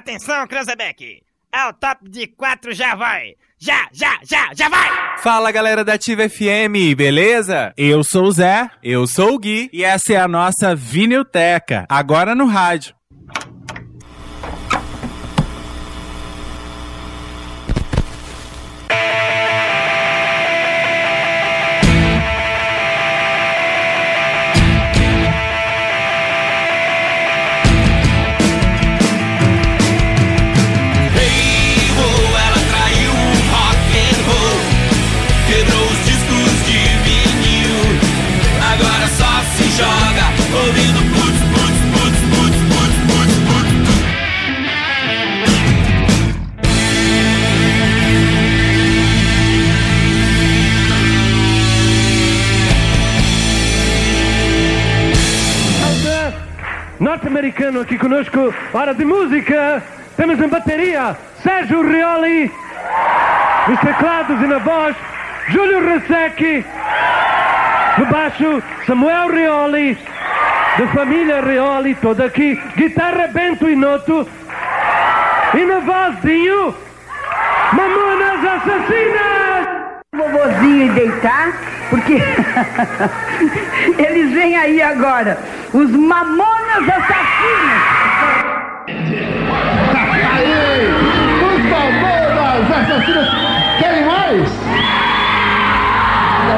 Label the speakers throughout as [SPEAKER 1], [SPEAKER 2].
[SPEAKER 1] Atenção, Cranzebeck! É o top de quatro, já vai! Já, já, já, já vai!
[SPEAKER 2] Fala galera da Ativa FM, beleza? Eu sou o Zé, eu sou o Gui e essa é a nossa Vinilteca, agora no rádio.
[SPEAKER 3] Aqui conosco. Hora de música. Temos em bateria Sérgio Rioli. Nos teclados e na voz, Júlio Resecchi. No baixo, Samuel Rioli. Da família Rioli, toda aqui. Guitarra Bento e Noto. E na voz, Dinho, Mamonas Assassinas.
[SPEAKER 4] Vovozinho e deitar, porque eles vêm aí agora. Os Mamonas Assassinos.
[SPEAKER 5] Aí, os Mamonas Assassinos. Querem mais?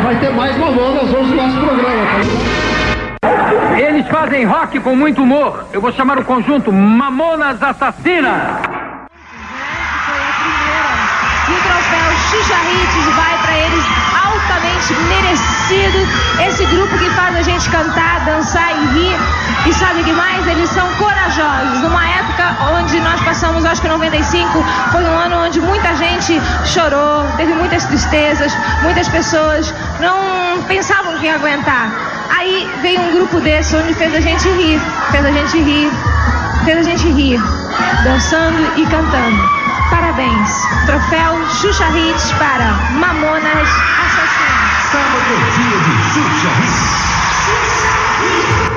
[SPEAKER 5] Vai ter mais Mamonas hoje no nosso programa. Tá?
[SPEAKER 3] Eles fazem rock com muito humor. Eu vou chamar o conjunto Mamonas Assassinas.
[SPEAKER 6] E o troféu Xuxa vai para eles altamente merecido. Esse grupo que faz a gente cantar, dançar e rir. E sabe o que mais? Eles são corajosos. Numa época onde nós passamos, acho que 95, foi um ano onde muita gente chorou, teve muitas tristezas, muitas pessoas não pensavam que ia aguentar. Aí veio um grupo desse onde fez a gente rir, fez a gente rir, fez a gente rir, dançando e cantando. Parabéns. Troféu Xuxa Hits para Mamonas Assassinas.
[SPEAKER 5] Sábado, dia de Xuxa Hits.
[SPEAKER 7] Mamonas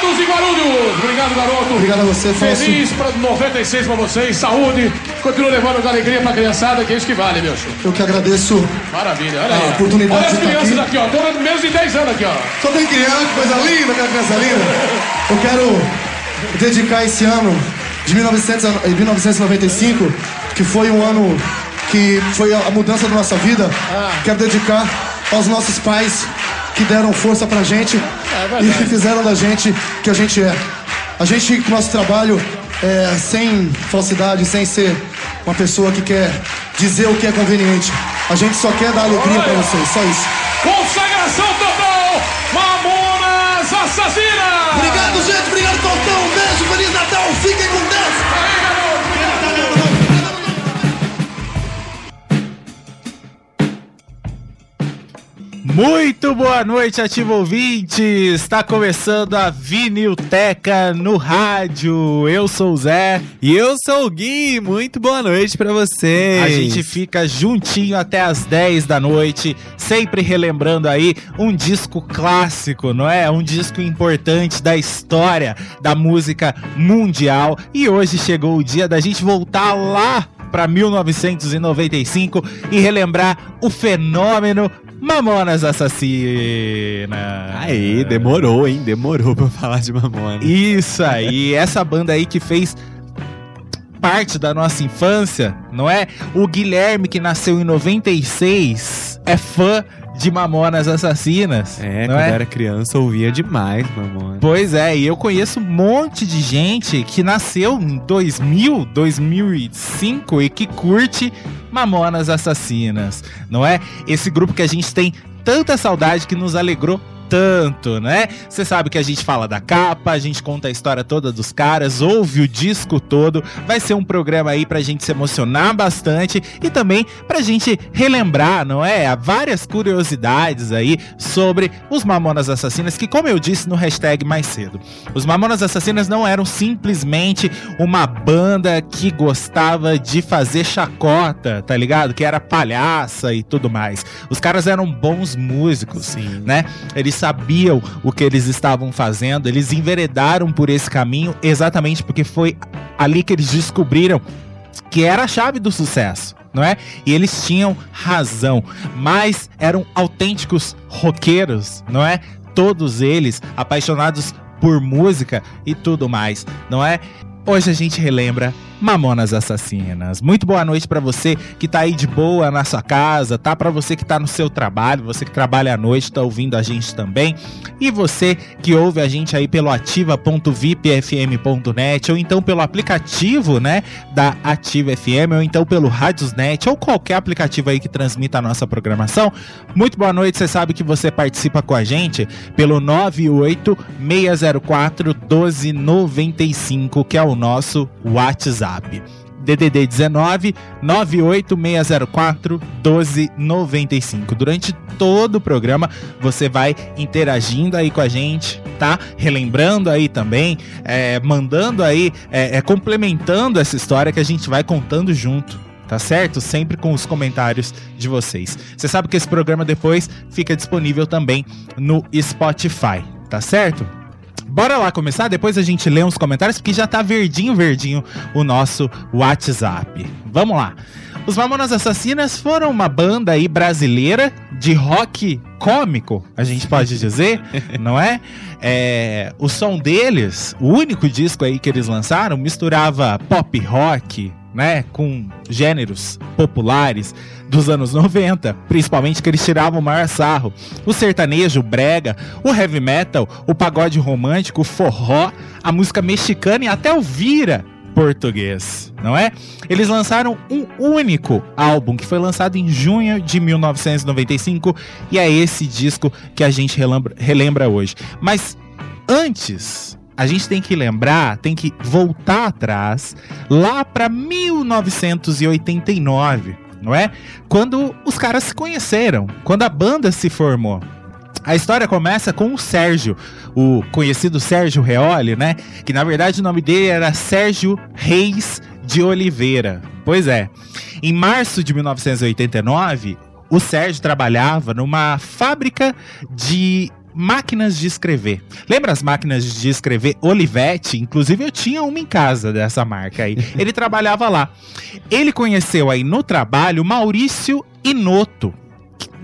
[SPEAKER 7] tarados de Guarulhos! Obrigado, garoto.
[SPEAKER 5] Obrigado a você, Fausto.
[SPEAKER 7] Feliz para 96 pra vocês, saúde. Continua levando alegria pra criançada, que é isso que vale, meu show.
[SPEAKER 5] Eu que agradeço.
[SPEAKER 7] Maravilha, olha
[SPEAKER 5] A
[SPEAKER 7] aí.
[SPEAKER 5] oportunidade
[SPEAKER 7] olha as
[SPEAKER 5] estar
[SPEAKER 7] crianças
[SPEAKER 5] aqui.
[SPEAKER 7] aqui, ó. Todas menos de 10 anos aqui, ó.
[SPEAKER 5] Só tem criança, coisa linda, aquela criança linda. Eu quero dedicar esse ano de 1900 a- 1995, que foi um ano que foi a a mudança da nossa vida. Quero dedicar aos nossos pais que deram força pra gente e que fizeram da gente o que a gente é. A gente, com o nosso trabalho, é, sem falsidade, sem ser uma pessoa que quer dizer o que é conveniente. A gente só quer dar alegria pra vocês, só isso.
[SPEAKER 7] Consagração total! Mamonas Assassinas!
[SPEAKER 5] Obrigado, gente. Obrigado, Faustão. Um beijo. Feliz Natal. Fiquem com
[SPEAKER 2] Muito boa noite, ativo ouvinte! Está começando a Vinilteca no rádio. Eu sou o Zé.
[SPEAKER 8] E eu sou o Gui, muito boa noite pra vocês.
[SPEAKER 2] A gente fica juntinho até as 10 da noite, sempre relembrando aí um disco clássico, não é? Um disco importante da história da música mundial. E hoje chegou o dia da gente voltar lá para 1995 e relembrar o fenômeno Mamonas Assassinas.
[SPEAKER 8] Aí, demorou, hein? Demorou pra falar de Mamona.
[SPEAKER 2] Isso aí, essa banda aí que fez parte da nossa infância, não é? O Guilherme, que nasceu em 96, é fã de Mamonas Assassinas.
[SPEAKER 8] É,
[SPEAKER 2] não
[SPEAKER 8] quando
[SPEAKER 2] é?
[SPEAKER 8] eu era criança ouvia demais Mamona.
[SPEAKER 2] Pois é, e eu conheço um monte de gente que nasceu em 2000, 2005 e que curte Mamonas Assassinas, não é? Esse grupo que a gente tem tanta saudade que nos alegrou tanto, né? Você sabe que a gente fala da capa, a gente conta a história toda dos caras, ouve o disco todo. Vai ser um programa aí pra gente se emocionar bastante e também pra gente relembrar, não é? Há várias curiosidades aí sobre os Mamonas Assassinas, que como eu disse no hashtag mais cedo, os Mamonas Assassinas não eram simplesmente uma banda que gostava de fazer chacota, tá ligado? Que era palhaça e tudo mais. Os caras eram bons músicos,
[SPEAKER 8] Sim.
[SPEAKER 2] né? Eles sabiam o que eles estavam fazendo, eles enveredaram por esse caminho exatamente porque foi ali que eles descobriram que era a chave do sucesso. Não é? E eles tinham razão, mas eram autênticos roqueiros, não é? Todos eles apaixonados por música e tudo mais, não é? Hoje a gente relembra Mamonas Assassinas. Muito boa noite para você que tá aí de boa na sua casa, tá? Para você que tá no seu trabalho, você que trabalha à noite, tá ouvindo a gente também. E você que ouve a gente aí pelo ativa.vipfm.net ou então pelo aplicativo, né, da Ativa FM ou então pelo Radiosnet ou qualquer aplicativo aí que transmita a nossa programação. Muito boa noite, você sabe que você participa com a gente pelo 98604 1295, que é o nosso WhatsApp. DDD 19 98604 1295. Durante todo o programa você vai interagindo aí com a gente, tá? Relembrando aí também, é, mandando aí, é, é, complementando essa história que a gente vai contando junto. Tá certo? Sempre com os comentários de vocês. Você sabe que esse programa depois fica disponível também no Spotify, tá certo? Bora lá começar, depois a gente lê uns comentários, porque já tá verdinho, verdinho o nosso WhatsApp. Vamos lá. Os Mamonas Assassinas foram uma banda aí brasileira de rock cômico, a gente pode dizer, não é? é? O som deles, o único disco aí que eles lançaram, misturava pop rock, né, com gêneros populares dos anos 90, principalmente que eles tiravam o maior sarro. O sertanejo, o brega, o heavy metal, o pagode romântico, o forró, a música mexicana e até o vira português, não é? Eles lançaram um único álbum que foi lançado em junho de 1995 e é esse disco que a gente relembra, relembra hoje. Mas antes a gente tem que lembrar, tem que voltar atrás, lá para 1989, não é? Quando os caras se conheceram, quando a banda se formou. A história começa com o Sérgio, o conhecido Sérgio Reoli, né? Que na verdade o nome dele era Sérgio Reis de Oliveira. Pois é. Em março de 1989, o Sérgio trabalhava numa fábrica de máquinas de escrever. Lembra as máquinas de escrever Olivetti? Inclusive eu tinha uma em casa dessa marca aí. Ele trabalhava lá. Ele conheceu aí no trabalho Maurício Inoto,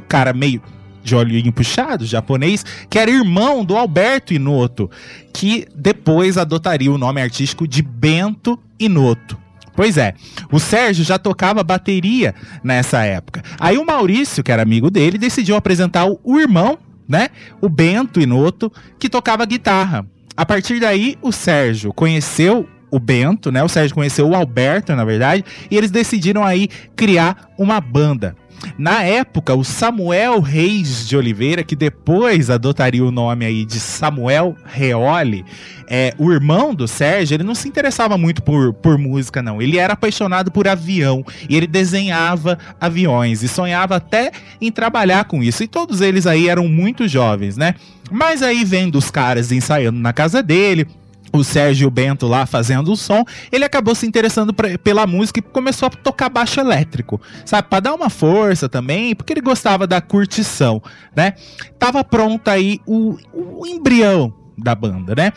[SPEAKER 2] cara meio de olhinho puxado, japonês, que era irmão do Alberto Inoto, que depois adotaria o nome artístico de Bento Inoto. Pois é, o Sérgio já tocava bateria nessa época. Aí o Maurício, que era amigo dele, decidiu apresentar o irmão né? O Bento Inoto, que tocava guitarra. A partir daí, o Sérgio conheceu o Bento, né? O Sérgio conheceu o Alberto, na verdade, e eles decidiram aí criar uma banda. Na época, o Samuel Reis de Oliveira, que depois adotaria o nome aí de Samuel Reoli, é, o irmão do Sérgio, ele não se interessava muito por, por música, não. Ele era apaixonado por avião e ele desenhava aviões e sonhava até em trabalhar com isso. E todos eles aí eram muito jovens, né? Mas aí vendo os caras ensaiando na casa dele, o Sérgio Bento lá fazendo o som, ele acabou se interessando pra, pela música e começou a tocar baixo elétrico, sabe? Pra dar uma força também, porque ele gostava da curtição, né? Tava pronto aí o, o embrião da banda, né?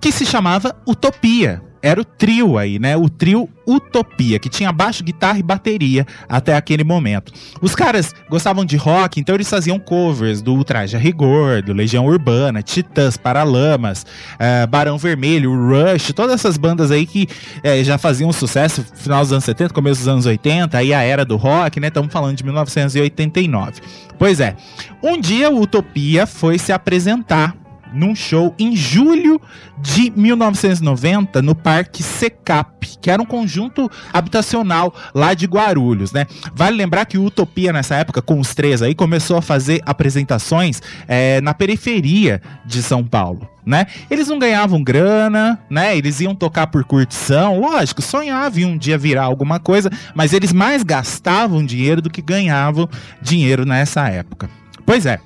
[SPEAKER 2] Que se chamava Utopia era o trio aí, né? O trio Utopia, que tinha baixo, guitarra e bateria até aquele momento. Os caras gostavam de rock, então eles faziam covers do Ultraje a Rigor, do Legião Urbana, Titãs, Paralamas, uh, Barão Vermelho, Rush, todas essas bandas aí que uh, já faziam sucesso no final dos anos 70, começo dos anos 80, aí a era do rock, né? Estamos falando de 1989. Pois é, um dia o Utopia foi se apresentar num show em julho de 1990 no Parque Secap, que era um conjunto habitacional lá de Guarulhos, né? Vale lembrar que o Utopia nessa época, com os três aí, começou a fazer apresentações é, na periferia de São Paulo. Né? Eles não ganhavam grana, né? Eles iam tocar por curtição, lógico, sonhavam em um dia virar alguma coisa, mas eles mais gastavam dinheiro do que ganhavam dinheiro nessa época. Pois é,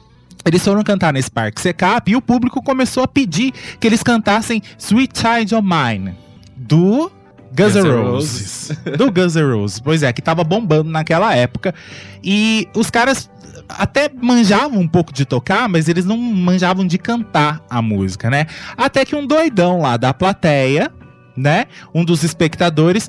[SPEAKER 2] eles foram cantar nesse parque Secap e o público começou a pedir que eles cantassem Sweet Child of Mine, do Guns N' Roses. do Guns N' Roses. Pois é, que tava bombando naquela época. E os caras até manjavam um pouco de tocar, mas eles não manjavam de cantar a música, né? Até que um doidão lá da plateia, né? Um dos espectadores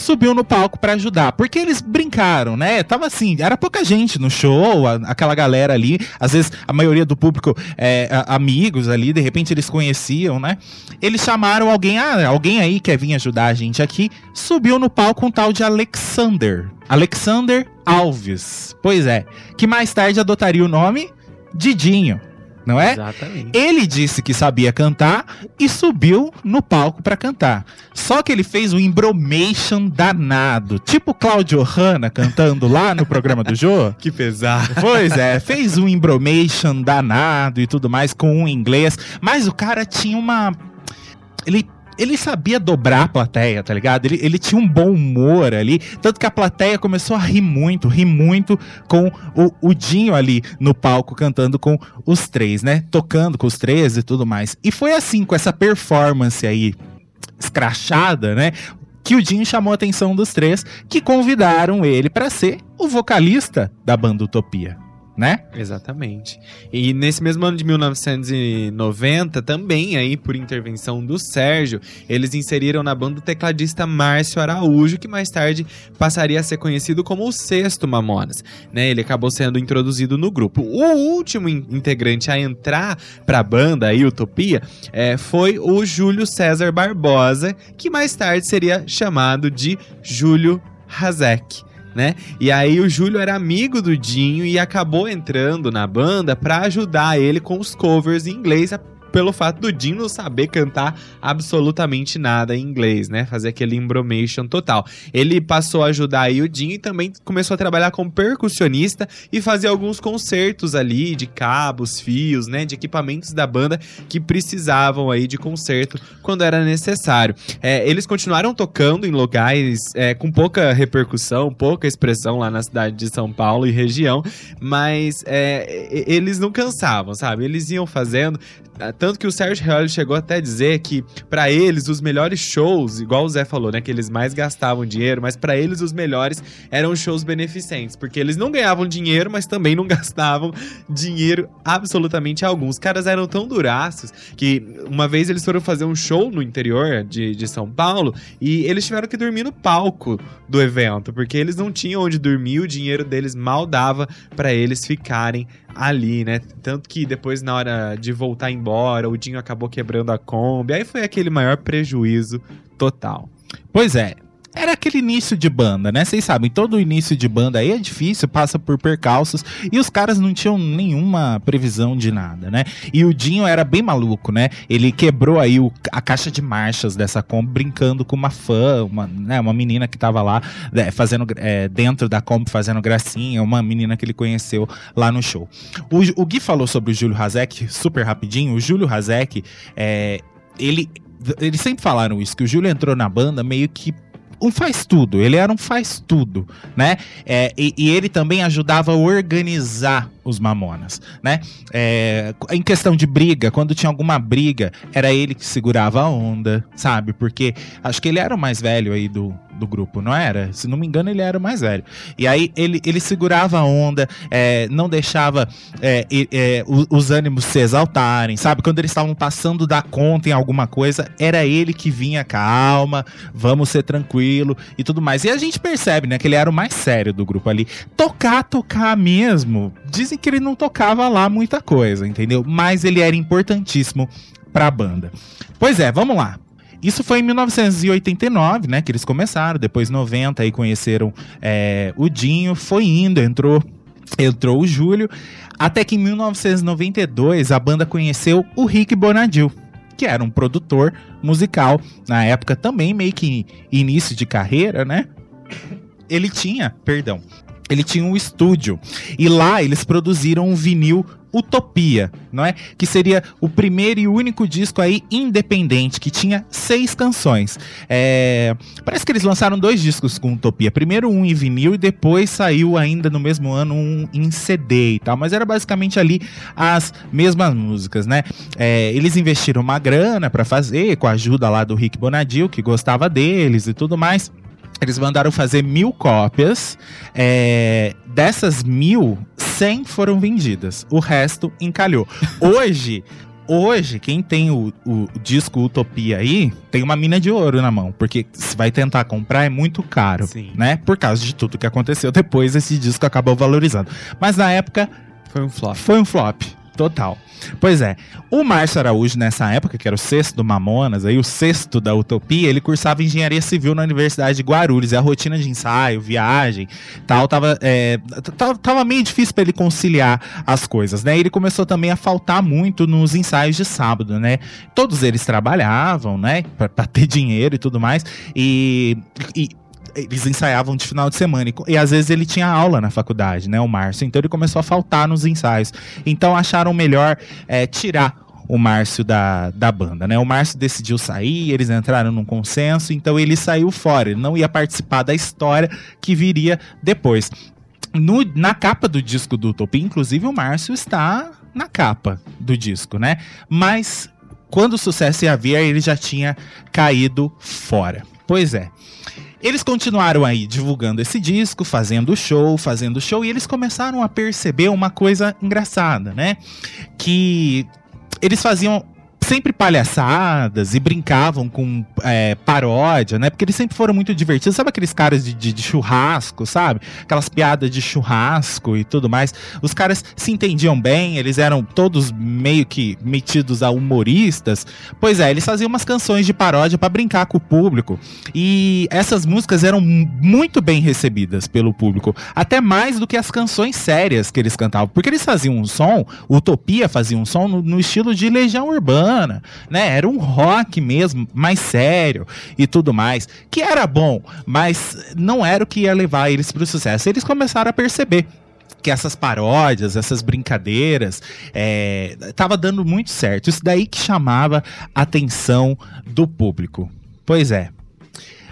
[SPEAKER 2] subiu no palco pra ajudar, porque eles brincaram, né? Tava assim, era pouca gente no show, a- aquela galera ali, às vezes a maioria do público é, a- amigos ali, de repente eles conheciam, né? Eles chamaram alguém, ah, alguém aí quer vir ajudar a gente aqui, subiu no palco um tal de Alexander, Alexander Alves, pois é, que mais tarde adotaria o nome Didinho, não é?
[SPEAKER 8] Exatamente.
[SPEAKER 2] Ele disse que sabia cantar e subiu no palco pra cantar. Só que ele fez um embromation danado, tipo Claudio Hanna cantando lá no programa do Jô.
[SPEAKER 8] Que pesado.
[SPEAKER 2] Pois é, fez um embromation danado e tudo mais com um inglês, mas o cara tinha uma ele ele sabia dobrar a plateia, tá ligado? Ele, ele tinha um bom humor ali. Tanto que a plateia começou a rir muito, rir muito com o, o Dinho ali no palco cantando com os três, né? Tocando com os três e tudo mais. E foi assim, com essa performance aí escrachada, né? Que o Dinho chamou a atenção dos três, que convidaram ele pra ser o vocalista da banda Utopia, né?
[SPEAKER 8] Exatamente. E nesse mesmo ano de 1990, também aí por intervenção do Sérgio, eles inseriram na banda o tecladista Márcio Araújo, que mais tarde passaria a ser conhecido como o sexto Mamonas. Né? Ele acabou sendo introduzido no grupo. O último in- integrante a entrar pra banda, aí, Utopia, é, foi o Júlio César Barbosa, que mais tarde seria chamado de Júlio Hazek né? E aí o Júlio era amigo do Dinho e acabou entrando na banda pra ajudar ele com os covers em inglês, pelo fato do Dinho não saber cantar absolutamente nada em inglês, né? Fazer aquele embromation total. Ele passou a ajudar aí o Dinho e também começou a trabalhar como percussionista e fazer alguns concertos ali de cabos, fios, né? De equipamentos da banda que precisavam aí de conserto quando era necessário. É, eles continuaram tocando em locais é, com pouca repercussão, pouca expressão lá na cidade de São Paulo e região, mas é, eles não cansavam, sabe? Eles iam fazendo. Ah, Tanto que o Sérgio Real chegou até a dizer que, pra eles, os melhores shows, igual o Zé falou, né? Que eles mais gastavam dinheiro, mas pra eles os melhores eram shows beneficentes, porque eles não ganhavam dinheiro, mas também não gastavam dinheiro absolutamente algum. Os caras eram tão duraços que uma vez eles foram fazer um show no interior de, de São Paulo e eles tiveram que dormir no palco do evento, porque eles não tinham onde dormir, o dinheiro deles mal dava pra eles ficarem ali, né? Tanto que depois, na hora de voltar embora, o Dinho acabou quebrando a Kombi, aí foi aquele maior prejuízo total.
[SPEAKER 2] Pois é. Era aquele início de banda, né? Vocês sabem, todo início de banda aí é difícil, passa por percalços e os caras não tinham nenhuma previsão de nada, né? E o Dinho era bem maluco, né? Ele quebrou aí o- a caixa de marchas dessa Kombi brincando com uma fã, uma, né, uma menina que tava lá né, fazendo é, dentro da Kombi fazendo gracinha, uma menina que ele conheceu lá no show. O, o Gui falou sobre o Júlio Hazek super rapidinho. O Júlio Hazek, é, ele eles sempre falaram isso, que o Júlio entrou na banda meio que um faz tudo, ele era um faz tudo, né? É, e, e ele também ajudava a organizar os Mamonas, né? É, em questão de briga, quando tinha alguma briga, era ele que segurava a onda, sabe? Porque acho que ele era o mais velho aí do, do grupo, não era? Se não me engano, ele era o mais velho. E aí ele, ele segurava a onda, é, não deixava é, é, o- os ânimos se exaltarem, sabe? Quando eles estavam passando da conta em alguma coisa, era ele que vinha, calma, vamos ser tranquilo e tudo mais. E a gente percebe, né, que ele era o mais sério do grupo ali. Tocar, tocar mesmo. Dizem que ele não tocava lá muita coisa, entendeu? Mas ele era importantíssimo pra banda. Pois é, vamos lá. Isso foi em 1989, né, que eles começaram. Depois 90 aí conheceram é, o Dinho. Foi indo, entrou entrou o Júlio, até que em 1992 a banda conheceu o Rick Bonadil, que era um produtor musical, na época também meio que início de carreira, né? Ele tinha, perdão, ele tinha um estúdio e lá eles produziram um vinil Utopia, não é? Que seria o primeiro e único disco aí independente, que tinha seis canções. É, Parece que eles lançaram dois discos com Utopia. Primeiro um em vinil e depois saiu ainda no mesmo ano um em CD e tal. Mas era basicamente ali as mesmas músicas, né? É, eles investiram uma grana pra fazer, com a ajuda lá do Rick Bonadil, que gostava deles e tudo mais. Eles mandaram fazer mil cópias. é, dessas mil, 100 foram vendidas. O resto encalhou. Hoje, hoje, quem tem o, o disco Utopia aí, tem uma mina de ouro na mão. Porque se vai tentar comprar é muito caro,
[SPEAKER 8] Sim.
[SPEAKER 2] né? Por causa de tudo que aconteceu depois, esse disco acabou valorizando. Mas na época,
[SPEAKER 8] Foi um flop.
[SPEAKER 2] foi um flop. Total. Pois é. O Márcio Araújo, nessa época, que era o sexto do Mamonas, aí o sexto da Utopia, ele cursava engenharia civil na Universidade de Guarulhos. E a rotina de ensaio, viagem, tal, tava, é, tava, meio difícil para ele conciliar as coisas, né? Ele começou também a faltar muito nos ensaios de sábado, né? Todos eles trabalhavam, né? Pra ter dinheiro e tudo mais. E. e eles ensaiavam de final de semana. E, e às vezes ele tinha aula na faculdade, né? O Márcio. Então ele começou a faltar nos ensaios. Então acharam melhor é, tirar o Márcio da, da banda, né? O Márcio decidiu sair, eles entraram num consenso, então ele saiu fora. Ele não ia participar da história que viria depois. No- na capa do disco do Utopia, inclusive, o Márcio está na capa do disco, né? Mas quando o sucesso ia vir, ele já tinha caído fora. Pois é. Eles continuaram aí divulgando esse disco, fazendo show, fazendo show, e eles começaram a perceber uma coisa engraçada, né? Que eles faziam sempre palhaçadas e brincavam com é, paródia, né? Porque eles sempre foram muito divertidos. Sabe aqueles caras de, de- de churrasco, sabe? Aquelas piadas de churrasco e tudo mais. Os caras se entendiam bem, eles eram todos meio que metidos a humoristas. Pois é, eles faziam umas canções de paródia pra brincar com o público. E essas músicas eram mu- muito bem recebidas pelo público. Até mais do que as canções sérias que eles cantavam. Porque eles faziam um som, Utopia fazia um som no, no estilo de Legião Urbana, né? Era um rock mesmo, mais sério e tudo mais. Que era bom, mas não era o que ia levar eles pro sucesso. Eles começaram a perceber que essas paródias, essas brincadeiras, é, tava dando muito certo. Isso daí que chamava a atenção do público. Pois é.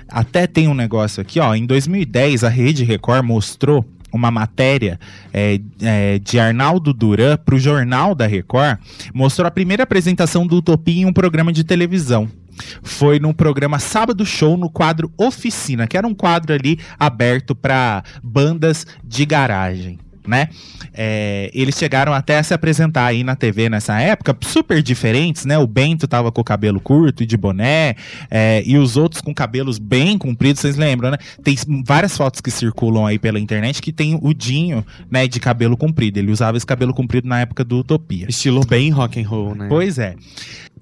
[SPEAKER 2] Até tem um negócio aqui, ó. Em 2010, a Rede Record mostrou uma matéria é, é, de Arnaldo Duran para o Jornal da Record. Mostrou a primeira apresentação do Utopia em um programa de televisão. Foi no programa Sábado Show, no quadro Oficina, que era um quadro ali aberto para bandas de garagem. Né? É, eles chegaram até a se apresentar aí na TV nessa época, super diferentes, né? O Bento tava com o cabelo curto e de boné, é, e os outros com cabelos bem compridos, vocês lembram, né? Tem várias fotos que circulam aí pela internet que tem o Dinho, né, de cabelo comprido. Ele usava esse cabelo comprido na época do Utopia.
[SPEAKER 8] Estilo bem rock and roll, né?
[SPEAKER 2] Pois é.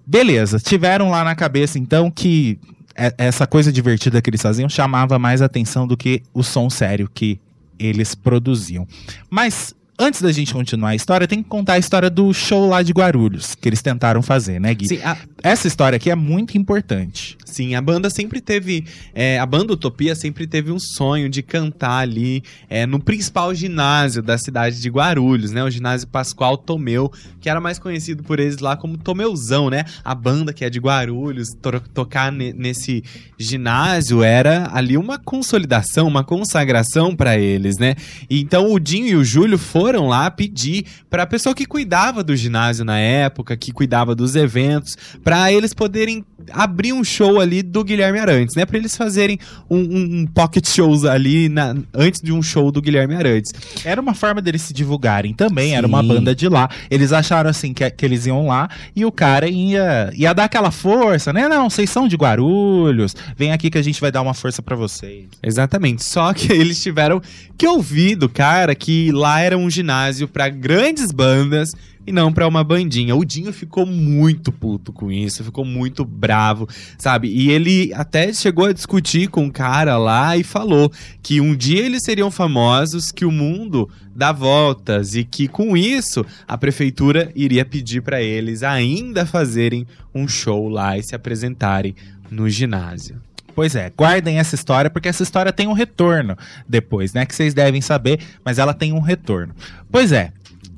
[SPEAKER 2] Beleza, tiveram lá na cabeça então que é- essa coisa divertida que eles faziam chamava mais atenção do que o som sério que eles produziam. Mas antes da gente continuar a história, tem que contar a história do show lá de Guarulhos, que eles tentaram fazer, né, Gui?
[SPEAKER 8] Sim, a,
[SPEAKER 2] Essa história aqui é muito importante.
[SPEAKER 8] Sim, a banda sempre teve. é, a banda Utopia sempre teve um sonho de cantar ali é, no principal ginásio da cidade de Guarulhos, né? O ginásio Pascoal Tomeu, que era mais conhecido por eles lá como Tomeuzão, né? A banda que é de Guarulhos, to- tocar ne- nesse ginásio era ali uma consolidação, uma consagração pra eles, né? Então o Dinho e o Júlio foram lá pedir pra pessoa que cuidava do ginásio na época, que cuidava dos eventos, pra eles poderem abrir um show ali do Guilherme Arantes, né? Pra eles fazerem um, um- pocket shows ali na- antes de um show do Guilherme Arantes.
[SPEAKER 2] Era uma forma deles se divulgarem também, era uma
[SPEAKER 8] Sim.
[SPEAKER 2] banda de lá. Eles acharam assim que, que eles iam lá e o cara ia, ia dar aquela força, né? Não, vocês são de Guarulhos, vem aqui que a gente vai dar uma força pra vocês.
[SPEAKER 8] Exatamente. Só que eles tiveram que ouvir do cara que lá era um ginásio pra grandes bandas e não pra uma bandinha. O Dinho ficou muito puto com isso, ficou muito bravo, sabe? E ele até chegou a discutir com o cara lá e falou que um dia eles seriam famosos, que o mundo dá voltas e que com isso a prefeitura iria pedir pra eles ainda fazerem um show lá e se apresentarem no ginásio.
[SPEAKER 2] Pois é, guardem essa história, porque essa história tem um retorno depois, né? Que vocês devem saber, mas ela tem um retorno. Pois é,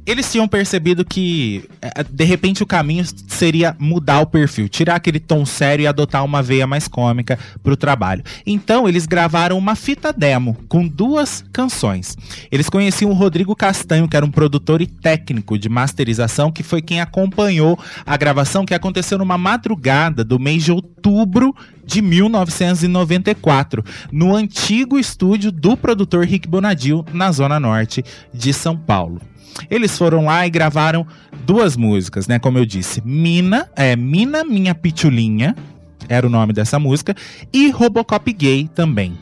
[SPEAKER 2] eles tinham percebido que, eh, de repente, o caminho seria mudar o perfil, tirar aquele tom sério e adotar uma veia mais cômica pro trabalho. Então, eles gravaram uma fita demo com duas canções. Eles conheciam o Rodrigo Castanho, que era um produtor e técnico de masterização, que foi quem acompanhou a gravação que aconteceu numa madrugada do mês de outubro de 1994, no antigo estúdio do produtor Rick Bonadil, na zona norte de São Paulo. Eles foram lá e gravaram duas músicas, né? Como eu disse, Mina, é Mina Minha Pitulinha, era o nome dessa música, e Robocop Gay também.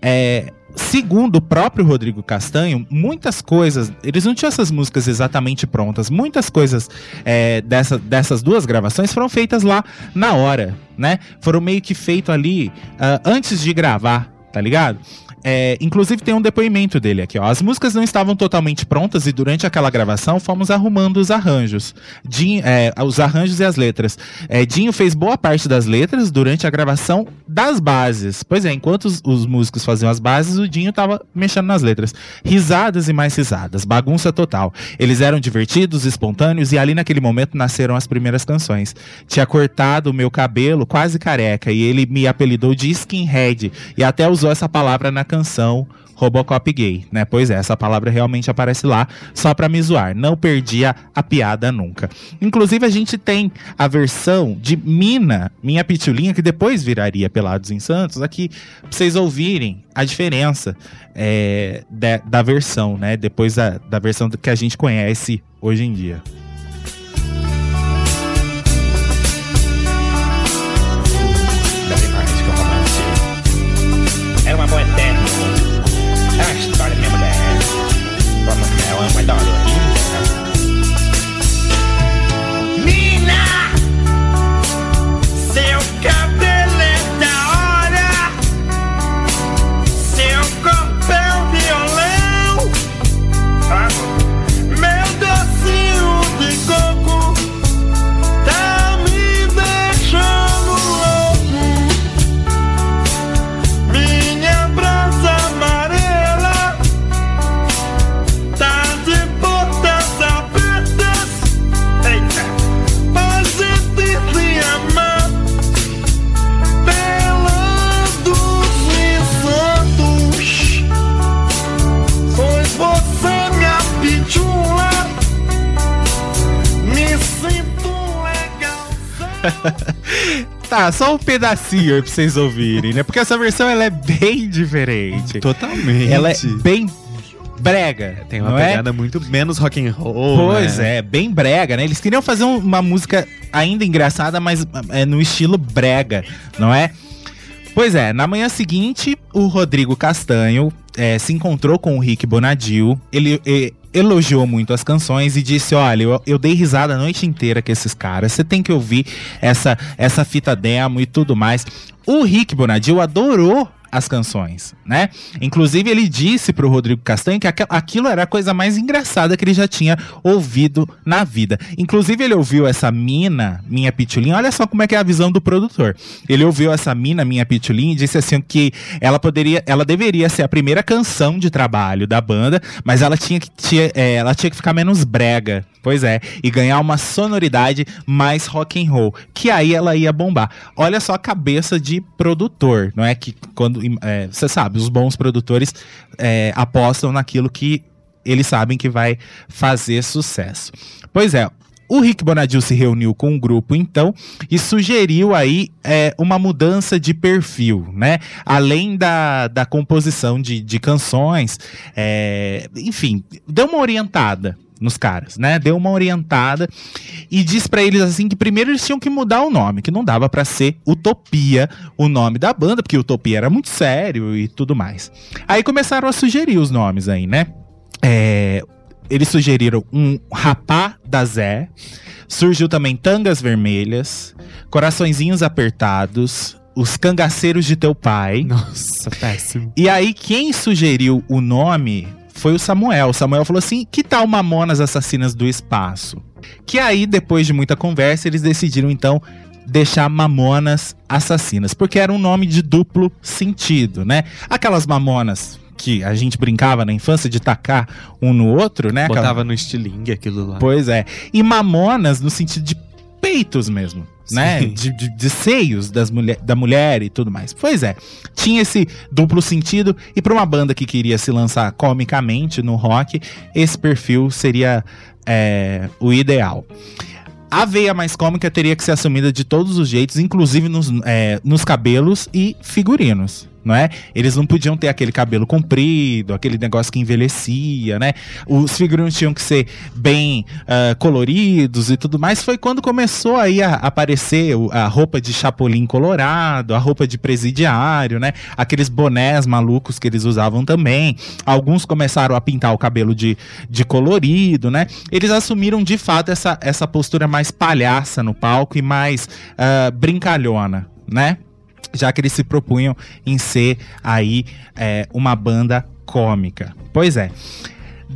[SPEAKER 2] É, segundo o próprio Rodrigo Castanho, muitas coisas, eles não tinham essas músicas exatamente prontas, muitas coisas é, dessa, dessas duas gravações foram feitas lá na hora, né? Foram meio que feito ali ah, antes de gravar, tá ligado? É, inclusive tem um depoimento dele aqui, ó. As músicas não estavam totalmente prontas e durante aquela gravação fomos arrumando os arranjos. Dinho, é, os arranjos e as letras. É, Dinho fez boa parte das letras durante a gravação das bases. Pois é, enquanto os, os músicos faziam as bases, o Dinho tava mexendo nas letras. Risadas e mais risadas, bagunça total. Eles eram divertidos, espontâneos e ali naquele momento nasceram as primeiras canções. Tinha cortado o meu cabelo quase careca e ele me apelidou de skinhead e até usou essa palavra na Robocop gay, né? Pois é, essa palavra realmente aparece lá só pra me zoar. Não perdi a, a piada nunca. Inclusive, a gente tem a versão de Mina, Minha Pitulinha, que depois viraria Pelados em Santos, aqui pra vocês ouvirem a diferença é, da, da versão, né? Depois da, da versão que a gente conhece hoje em dia.
[SPEAKER 1] Tá,
[SPEAKER 2] só um pedacinho aí pra vocês ouvirem, né? Porque essa versão ela é bem diferente.
[SPEAKER 8] Totalmente.
[SPEAKER 2] Ela é bem brega.
[SPEAKER 8] Tem uma
[SPEAKER 2] não é?
[SPEAKER 8] pegada muito menos rock and roll.
[SPEAKER 2] Pois
[SPEAKER 8] né?
[SPEAKER 2] é, bem brega, né? Eles queriam fazer um- uma música ainda engraçada, mas é no estilo brega, não é? Pois é, na manhã seguinte, o Rodrigo Castanho é, se encontrou com o Rick Bonadil. Ele elogiou muito as canções e disse: Olha, eu, eu dei risada a noite inteira com esses caras. Você tem que ouvir essa, essa fita demo e tudo mais. O Rick Bonadil adorou as canções, né? Inclusive ele disse pro Rodrigo Castanho que aquilo era a coisa mais engraçada que ele já tinha ouvido na vida. Inclusive ele ouviu essa mina, minha pitulinha, olha só como é que é a visão do produtor. Ele ouviu essa mina, minha pitulinha e disse assim que ela poderia, ela deveria ser a primeira canção de trabalho da banda, mas ela tinha que tinha, é, ela tinha que ficar menos brega. Pois é, e ganhar uma sonoridade mais rock and roll, que aí ela ia bombar. Olha só a cabeça de produtor, não é que quando é, você sabe, os bons produtores é, apostam naquilo que eles sabem que vai fazer sucesso. Pois é, o Rick Bonadil se reuniu com o grupo então e sugeriu aí é, uma mudança de perfil, né? Além da, da composição de, de canções, é, enfim, deu uma orientada nos caras, né? Deu uma orientada e disse pra eles assim que primeiro eles tinham que mudar o nome, que não dava pra ser Utopia o nome da banda, porque Utopia era muito sério e tudo mais. Aí começaram a sugerir os nomes aí, né? É, eles sugeriram um Rapá da Zé, surgiu também Tangas Vermelhas, Coraçõezinhos Apertados, Os Cangaceiros de Teu Pai.
[SPEAKER 8] Nossa, péssimo.
[SPEAKER 2] E aí, quem sugeriu o nome foi o Samuel. O Samuel falou assim: que tal Mamonas Assassinas do Espaço? Que aí, depois de muita conversa, eles decidiram então deixar Mamonas Assassinas, porque era um nome de duplo sentido, né? Aquelas mamonas que a gente brincava na infância de tacar um no outro, né? Aquela-
[SPEAKER 8] Botava no estilingue aquilo lá.
[SPEAKER 2] Pois é. E mamonas no sentido de peitos mesmo, né? De, de- de seios das mulher, da mulher e tudo mais. Pois é. Tinha esse duplo sentido. E pra uma banda que queria se lançar comicamente no rock, esse perfil seria é, o ideal. A veia mais cômica teria que ser assumida de todos os jeitos, inclusive nos, é, nos cabelos e figurinos. Não é? Eles não podiam ter aquele cabelo comprido, aquele negócio que envelhecia, né? Os figurinos tinham que ser bem ah, coloridos e tudo mais. Foi quando começou aí a aparecer a roupa de chapolim colorado, a roupa de presidiário, né? Aqueles bonés malucos que eles usavam também. Alguns começaram a pintar o cabelo de, de colorido, né? Eles assumiram de fato essa, essa postura mais palhaça no palco e mais ah, brincalhona, né? Já que eles se propunham em ser aí é, uma banda cômica. Pois é.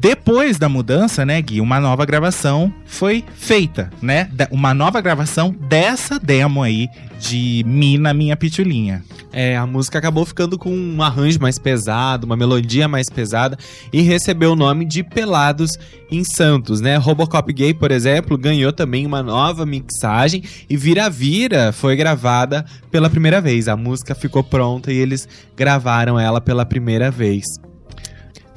[SPEAKER 2] Depois da mudança, né, Gui, uma nova gravação foi feita, né? Uma nova gravação dessa demo aí de Mina Minha Pitulinha.
[SPEAKER 8] É, a música acabou ficando com um arranjo mais pesado, uma melodia mais pesada e recebeu o nome de Pelados em Santos, né? Robocop Gay, por exemplo, ganhou também uma nova mixagem e Vira Vira foi gravada pela primeira vez. A música ficou pronta e eles gravaram ela pela primeira vez.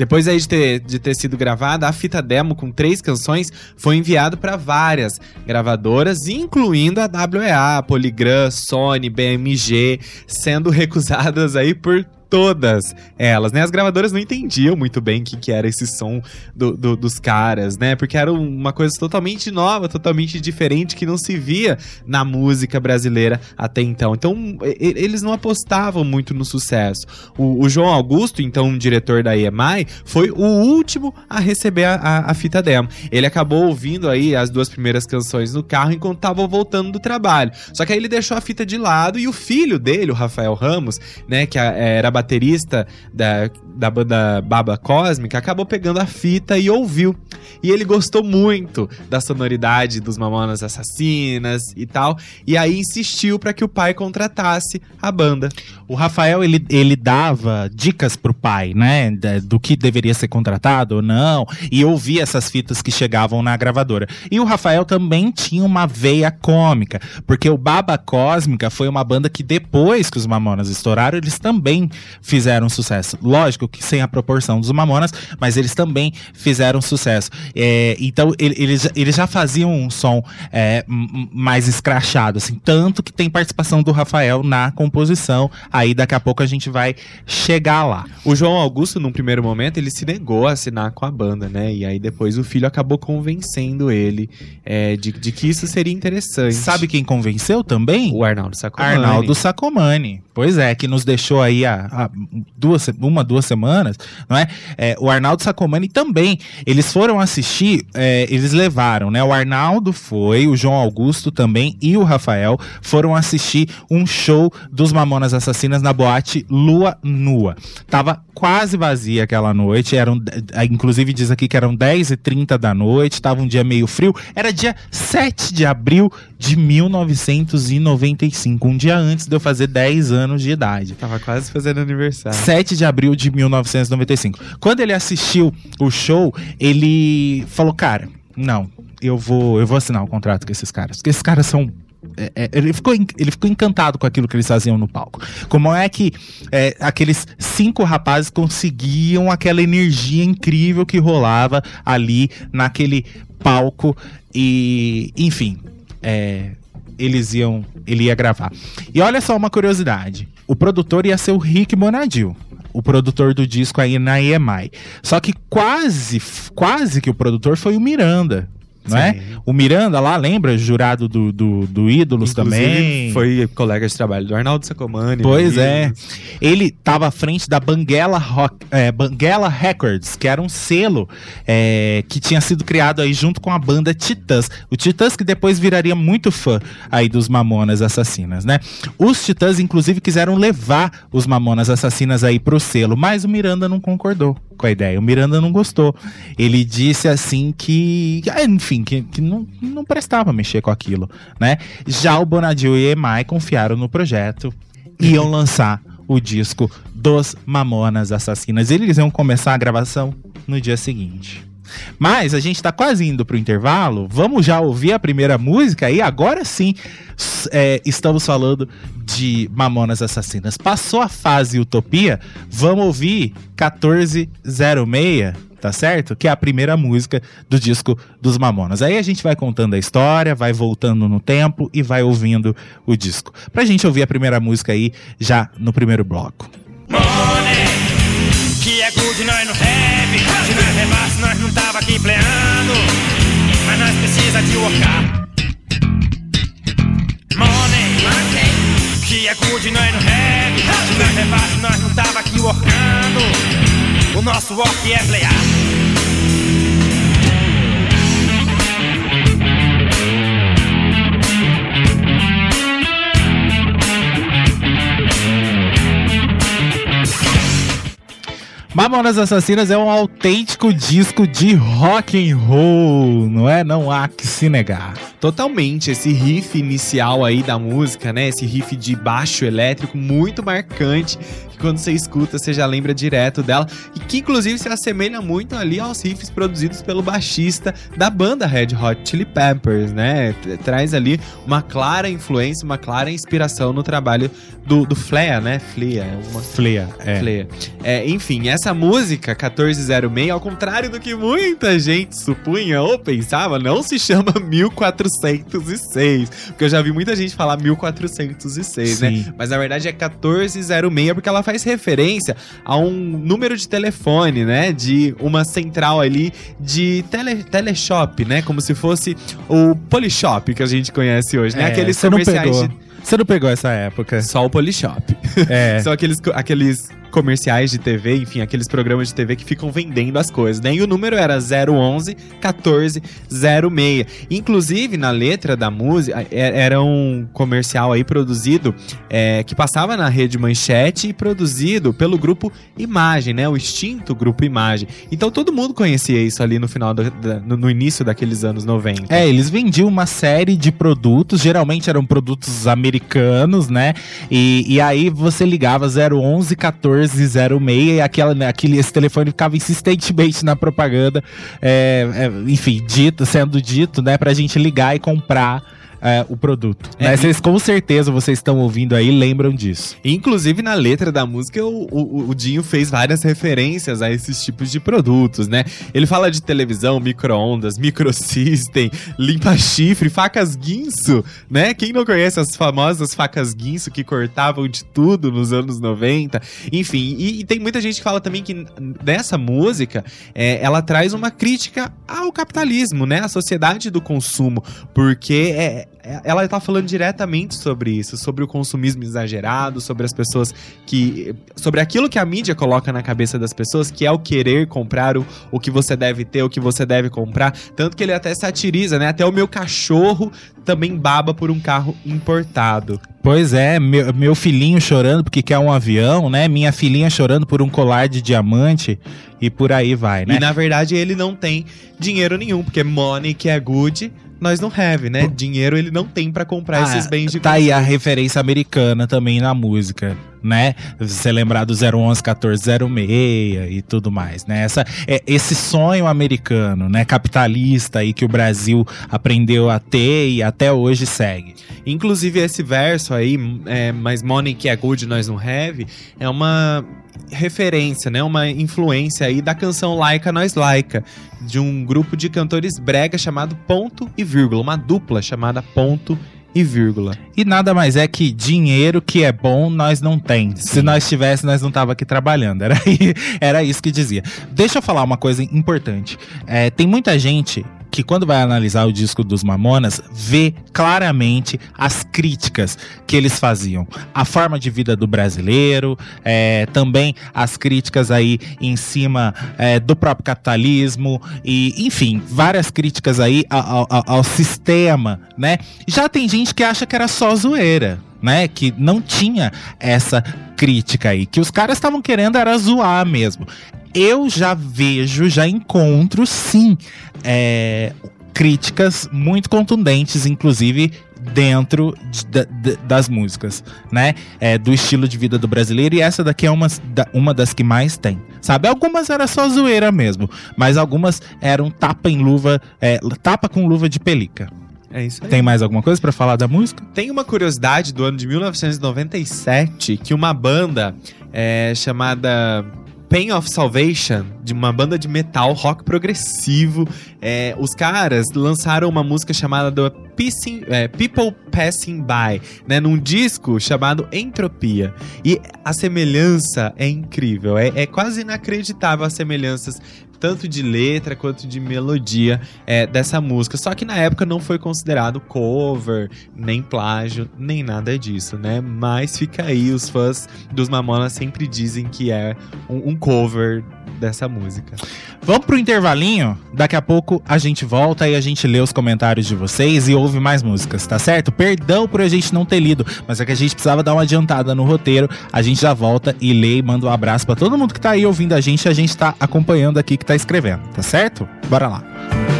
[SPEAKER 8] Depois aí de ter, de ter sido gravada, a fita demo com três canções foi enviado para várias gravadoras, incluindo a WEA, Polygram, Sony, BMG, sendo recusadas aí por todas elas, né? As gravadoras não entendiam muito bem o que, que era esse som do- do- dos caras, né? Porque era uma coisa totalmente nova, totalmente diferente, que não se via na música brasileira até então. Então, eles não apostavam muito no sucesso. O, o João Augusto, então diretor da EMI, foi o último a receber a, a- a fita demo. Ele acabou ouvindo aí as duas primeiras canções no carro enquanto tava voltando do trabalho. Só que aí ele deixou a fita de lado e o filho dele, o Rafael Ramos, né, que era baterista da, da banda Baba Cósmica, acabou pegando a fita e ouviu. E ele gostou muito da sonoridade dos Mamonas Assassinas e tal, e aí insistiu para que o pai contratasse a banda.
[SPEAKER 2] O Rafael, ele, ele dava dicas pro pai, né? Do que deveria ser contratado ou não. E ouvia essas fitas que chegavam na gravadora. E o Rafael também tinha uma veia cômica. Porque o Baba Cósmica foi uma banda que depois que os Mamonas estouraram, eles também fizeram sucesso. Lógico que sem a proporção dos Mamonas, mas eles também fizeram sucesso. É, então, ele- eles, eles já faziam um som é, mais escrachado, assim. Tanto que tem participação do Rafael na composição. Aí daqui a pouco a gente vai chegar lá.
[SPEAKER 8] O João Augusto, num primeiro momento, ele se negou a assinar com a banda, né? E aí depois o filho acabou convencendo ele é, de, de que isso seria interessante.
[SPEAKER 2] Sabe quem convenceu também?
[SPEAKER 8] O Arnaldo Sacomani.
[SPEAKER 2] Arnaldo Sacomani. Pois é, que nos deixou aí há, há duas, uma, duas semanas, não é? É, O Arnaldo Sacomani também. Eles foram assistir, é, eles levaram, né? O Arnaldo foi, o João Augusto também e o Rafael foram assistir um show dos Mamonas Assassinas na boate Lua Nua. Tava quase vazia aquela noite, eram, eh, inclusive diz aqui que eram 10h30 da noite, tava um dia meio frio. Era dia 7 de abril de 1995, um dia antes de eu fazer 10 anos de idade.
[SPEAKER 8] Tava quase fazendo aniversário.
[SPEAKER 2] 7 de abril de 1995. Quando ele assistiu o show, ele falou: Cara, não, eu vou, eu vou assinar o contrato com esses caras. Porque esses caras são. é, é, ele, ficou, ele ficou encantado com aquilo que eles faziam no palco. Como é que é, aqueles cinco rapazes conseguiam aquela energia incrível que rolava ali naquele palco e, enfim, é, eles iam, ele ia gravar. E olha só uma curiosidade: o produtor ia ser o Rick Bonadil. O produtor do disco aí na EMI. Só que quase, quase que o produtor foi o Miranda. Não é?
[SPEAKER 8] Sim.
[SPEAKER 2] O Miranda lá, lembra? Jurado do, do, do Ídolos
[SPEAKER 8] Inclusive,
[SPEAKER 2] também.
[SPEAKER 8] Foi colega de trabalho do Arnaldo Sacomani.
[SPEAKER 2] Pois
[SPEAKER 8] né?
[SPEAKER 2] é. Ele estava à frente da Banguela, Rock, é, Banguela Records, que era um selo é, que tinha sido criado aí junto com a banda Titãs. O Titãs que depois viraria muito fã aí dos Mamonas Assassinas, né? Os Titãs, inclusive, quiseram levar os Mamonas Assassinas aí pro selo, mas o Miranda não concordou com a ideia. O Miranda não gostou. Ele disse assim que, ah, enfim, que, que não, não prestava mexer com aquilo, né? Já o Bonadil e EMI confiaram no projeto iam lançar o disco dos Mamonas Assassinas. Eles iam começar a gravação no dia seguinte. Mas a gente tá quase indo pro intervalo. Vamos já ouvir a primeira música e agora sim é, estamos falando de Mamonas Assassinas. Passou a fase Utopia, vamos ouvir 1406, tá certo? Que é a primeira música do disco dos Mamonas. Aí a gente vai contando a história, vai voltando no tempo e vai ouvindo o disco. Pra gente ouvir a primeira música aí já no primeiro bloco.
[SPEAKER 9] Que tava aqui pleando. Mas nós precisa de workar. Money, money. Que é good, nós não have. Se nós levasse, nós não tava aqui workando. O nosso work é playar.
[SPEAKER 2] Mamonas Assassinas é um autêntico disco de rock and roll, não é? Não há que se negar.
[SPEAKER 8] Totalmente, esse riff inicial aí da música, né? Esse riff de baixo elétrico muito marcante, quando você escuta você já lembra direto dela, e que inclusive se assemelha muito ali aos riffs produzidos pelo baixista da banda Red Hot Chili Peppers, né? Traz ali uma clara influência, uma clara inspiração no trabalho do, do Flea, né? Flea, é uma
[SPEAKER 2] Flea, é.
[SPEAKER 8] Flea. É, enfim, essa música, 1406, ao contrário do que muita gente supunha ou pensava, não se chama 1406. Porque eu já vi muita gente falar 1406,
[SPEAKER 2] Sim.
[SPEAKER 8] né? Mas na verdade é 1406 porque ela faz referência a um número de telefone, né? De uma central ali de tele, teleshop, né? Como se fosse o Polishop que a gente conhece hoje, né?
[SPEAKER 2] É,
[SPEAKER 8] Aqueles
[SPEAKER 2] não
[SPEAKER 8] comerciais
[SPEAKER 2] pegou.
[SPEAKER 8] de.
[SPEAKER 2] Você não pegou essa época.
[SPEAKER 8] Só o Polishop.
[SPEAKER 2] É.
[SPEAKER 8] São aqueles, aqueles comerciais de TV, enfim, aqueles programas de TV que ficam vendendo as coisas, né? E o número era 011 1406. Inclusive, na letra da música, é- era um comercial aí produzido, é, que passava na rede Manchete e produzido pelo grupo Imagem, né? O extinto grupo Imagem. Então todo mundo conhecia isso ali no final, do- no, início daqueles anos 90.
[SPEAKER 2] É, eles vendiam uma série de produtos, geralmente eram produtos americanos, né? E, e aí você ligava 011 1406 e aquela, né, aquele, esse telefone ficava insistentemente na propaganda, é, é, enfim, dito, sendo dito, né, pra gente ligar e comprar é, o produto.
[SPEAKER 8] É,
[SPEAKER 2] né? Vocês, com certeza, vocês estão ouvindo aí, lembram disso.
[SPEAKER 8] Inclusive, na letra da música, o, o, o Dinho fez várias referências a esses tipos de produtos, né? Ele fala de televisão, micro-ondas, microsystem, limpa-chifre, facas guinso, né? Quem não conhece as famosas facas guinso que cortavam de tudo nos anos 90? Enfim, e, e tem muita gente que fala também que nessa música, é, ela traz uma crítica ao capitalismo, né? À sociedade do consumo, porque é- ela tá falando diretamente sobre isso, sobre o consumismo exagerado, sobre as pessoas que. sobre aquilo que a mídia coloca na cabeça das pessoas, que é o querer comprar o, o que você deve ter, o que você deve comprar. Tanto que ele até satiriza, né? Até o meu cachorro também baba por um carro importado.
[SPEAKER 2] Pois é, meu, meu filhinho chorando porque quer um avião, né? Minha filhinha chorando por um colar de diamante e por aí vai, né?
[SPEAKER 8] E na verdade ele não tem dinheiro nenhum, porque money que é good, nós não have, né? Dinheiro ele não tem pra comprar
[SPEAKER 2] Ah,
[SPEAKER 8] esses bens de
[SPEAKER 2] Tá aí a referência americana também na música, né? Você lembrar do 011 1406 e tudo mais, né? Essa, é, esse sonho americano, né? Capitalista aí que o Brasil aprendeu a ter e até hoje segue.
[SPEAKER 8] Inclusive, esse verso aí, é, mas money que é good, nós não have, é uma referência, né? Uma influência aí da canção Laica Nós Laica, de um grupo de cantores brega chamado Ponto e Vírgula, uma dupla chamada Ponto e Vírgula.
[SPEAKER 2] E nada mais é que dinheiro que é bom nós não tem. Se nós tivesse, nós não tava aqui trabalhando. Era, era isso que dizia. Deixa eu falar uma coisa importante. É, tem muita gente que quando vai analisar o disco dos Mamonas, vê claramente as críticas que eles faziam. A forma de vida do brasileiro, é, também as críticas aí em cima é, do próprio capitalismo e, enfim, várias críticas aí ao, ao- ao sistema, né? Já tem gente que acha que era só zoeira. Né, que não tinha essa crítica aí, que os caras estavam querendo era zoar mesmo. Eu já vejo, já encontro sim é, críticas muito contundentes, inclusive dentro de- da- das músicas, né? É, do estilo de vida do brasileiro. E essa daqui é uma, da- uma das que mais tem. Sabe? Algumas era só zoeira mesmo, mas algumas eram tapa em luva, é, tapa com luva de pelica.
[SPEAKER 8] É isso aí.
[SPEAKER 2] Tem mais alguma coisa pra falar da música?
[SPEAKER 8] Tem uma curiosidade do ano de 1997 que uma banda é, chamada Pain of Salvation, de uma banda de metal rock progressivo, é, os caras lançaram uma música chamada Pissing- é, People Passing By, né, num disco chamado Entropia. E a semelhança é incrível, é, é quase inacreditável as semelhanças tanto de letra quanto de melodia é, dessa música. Só que na época não foi considerado cover, nem plágio, nem nada disso, né? Mas fica aí, os fãs dos Mamonas sempre dizem que é um, um cover dessa música.
[SPEAKER 2] Vamos pro intervalinho? Daqui a pouco a gente volta e a gente lê os comentários de vocês e ouve mais músicas, tá certo? Perdão por a gente não ter lido, mas é que a gente precisava dar uma adiantada no roteiro. A gente já volta e lê e manda um abraço pra todo mundo que tá aí ouvindo a gente. A gente tá acompanhando aqui que tá escrevendo, tá certo? Bora lá.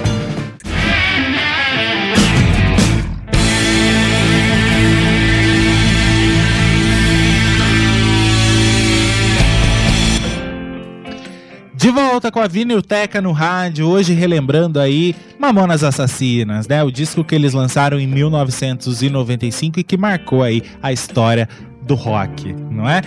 [SPEAKER 2] De volta com a Vinilteca no rádio, hoje relembrando aí Mamonas Assassinas, né? O disco que eles lançaram em 1995 e que marcou aí a história do rock, não é?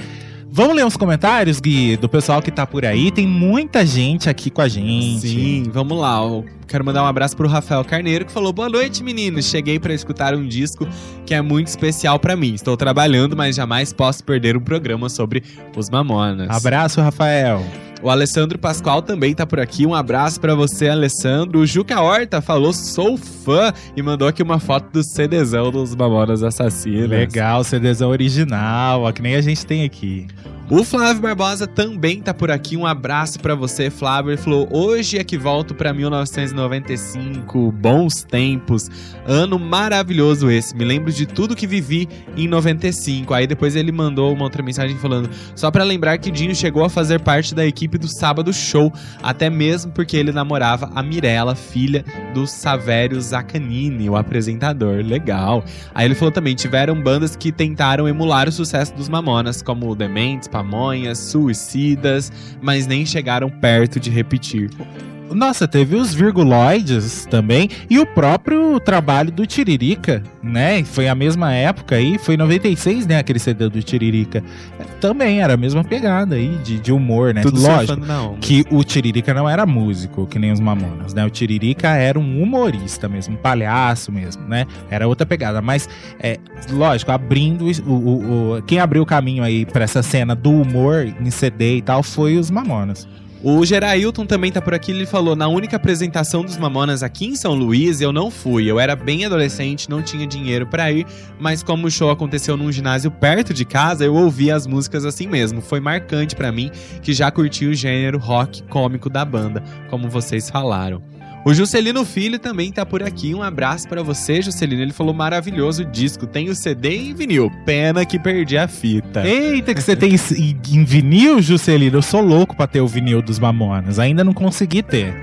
[SPEAKER 2] Vamos ler uns comentários, Gui, do pessoal que tá por aí. Tem muita gente aqui com a gente.
[SPEAKER 8] Sim, vamos lá. Eu quero mandar um abraço pro Rafael Carneiro que falou: "Boa noite, meninos. Cheguei pra escutar um disco que é muito especial pra mim. Estou trabalhando, mas jamais posso perder um programa sobre os Mamonas."
[SPEAKER 2] Abraço, Rafael.
[SPEAKER 8] O Alessandro Pascoal também tá por aqui. Um abraço pra você, Alessandro. O Juca Horta falou: "Sou fã" e mandou aqui uma foto do CDzão dos Mamonas Assassinas.
[SPEAKER 2] Legal, CDzão original, ó, que nem a gente tem aqui.
[SPEAKER 8] O Flávio Barbosa também tá por aqui. Um abraço pra você, Flávio. Ele falou: "Hoje é que volto pra 1995, bons tempos. Ano maravilhoso esse. Me lembro de tudo que vivi em 95". Aí depois ele mandou uma outra mensagem falando: "Só pra lembrar que o Dinho chegou a fazer parte da equipe do Sábado Show, até mesmo porque ele namorava a Mirella, filha do Savério Zaccanini, o apresentador. Legal. Aí ele falou também: tiveram bandas que tentaram emular o sucesso dos Mamonas, como Dementes, Pamonhas, Suicidas, mas nem chegaram perto de repetir.
[SPEAKER 2] Nossa, teve os virguloides também e o próprio trabalho do Tiririca, né? Foi a mesma época aí, foi em 96, né? Aquele CD do Tiririca. Também era a mesma pegada aí de, de humor, né?
[SPEAKER 8] Tudo
[SPEAKER 2] Lógico
[SPEAKER 8] surfando onda.
[SPEAKER 2] que o Tiririca não era músico, que nem os Mamonas, né? O Tiririca era um humorista mesmo, um palhaço mesmo, né? Era outra pegada, mas é lógico, abrindo o, o- o- quem abriu o caminho aí pra essa cena do humor em CD e tal foi os Mamonas.
[SPEAKER 8] O Gerailton também tá por aqui, ele falou: na única apresentação dos Mamonas aqui em São Luís, eu não fui. Eu era bem adolescente, não tinha dinheiro pra ir, mas como o show aconteceu num ginásio perto de casa, eu ouvi as músicas assim mesmo. Foi marcante pra mim, que já curti o gênero rock cômico da banda, como vocês falaram. O Juscelino Filho também tá por aqui. Um abraço pra você, Juscelino. Ele falou maravilhoso disco. Tem o CD e vinil. Pena que perdi a fita.
[SPEAKER 2] Eita, que você tem em em vinil, Juscelino? Eu sou louco pra ter o vinil dos Mamonas. Ainda não consegui ter.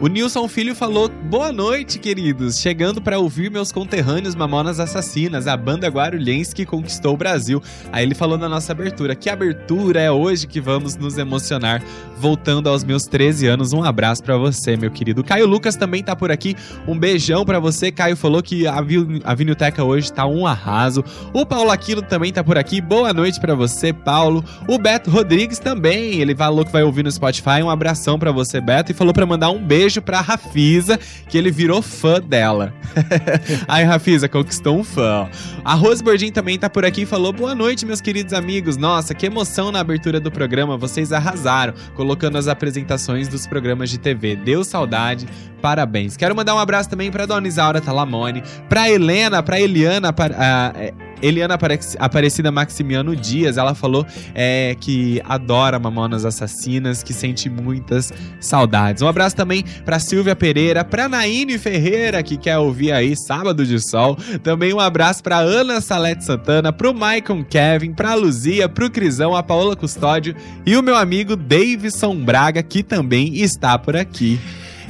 [SPEAKER 8] O Nilson Filho falou: Boa noite, queridos. Chegando para ouvir meus conterrâneos Mamonas Assassinas, a banda guarulhense que conquistou o Brasil. Aí ele falou na nossa abertura: Que abertura é hoje que vamos nos emocionar. Voltando aos meus 13 anos, um abraço para você, meu querido. Caio Lucas também tá por aqui. Um beijão para você. Caio falou que a, a Vinilteca hoje tá um arraso. O Paulo Aquino também tá por aqui. Boa noite para você, Paulo. O Beto Rodrigues também. Ele falou que vai ouvir no Spotify. Um abração para você, Beto. E falou para mandar um beijo pra Rafisa, que ele virou fã dela. Aí, Rafisa, conquistou um fã. A Rose Bordin também tá por aqui e falou: Boa noite, meus queridos amigos. Nossa, que emoção na abertura do programa. Vocês arrasaram, colocando as apresentações dos programas de TV. Deu saudade. Parabéns. Quero mandar um abraço também pra Dona Isaura Talamone, pra Helena, pra Eliana, pra, ah, é, Eliana Apare- Aparecida Maximiano Dias. Ela falou é, que adora Mamonas Assassinas, que sente muitas saudades. Um abraço também pra Silvia Pereira, pra Naine Ferreira, que quer ouvir aí Sábado de Sol. Também um abraço pra Ana Salete Santana, pro Maicon Kevin, pra Luzia, pro Crisão, a Paola Custódio e o meu amigo Davidson Braga, que também está por aqui.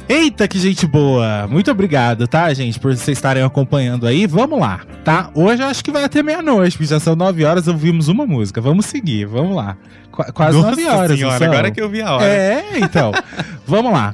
[SPEAKER 2] Eita, que gente boa! Muito obrigado, tá, gente, por vocês estarem acompanhando aí. Vamos lá, tá? Hoje eu acho que vai até meia-noite, porque já são nove horas, ouvimos uma música. Vamos seguir, vamos lá. Qu- quase
[SPEAKER 8] Nossa
[SPEAKER 2] nove horas,
[SPEAKER 8] senhora,
[SPEAKER 2] são?
[SPEAKER 8] agora que eu vi a hora.
[SPEAKER 2] É, então. vamos lá.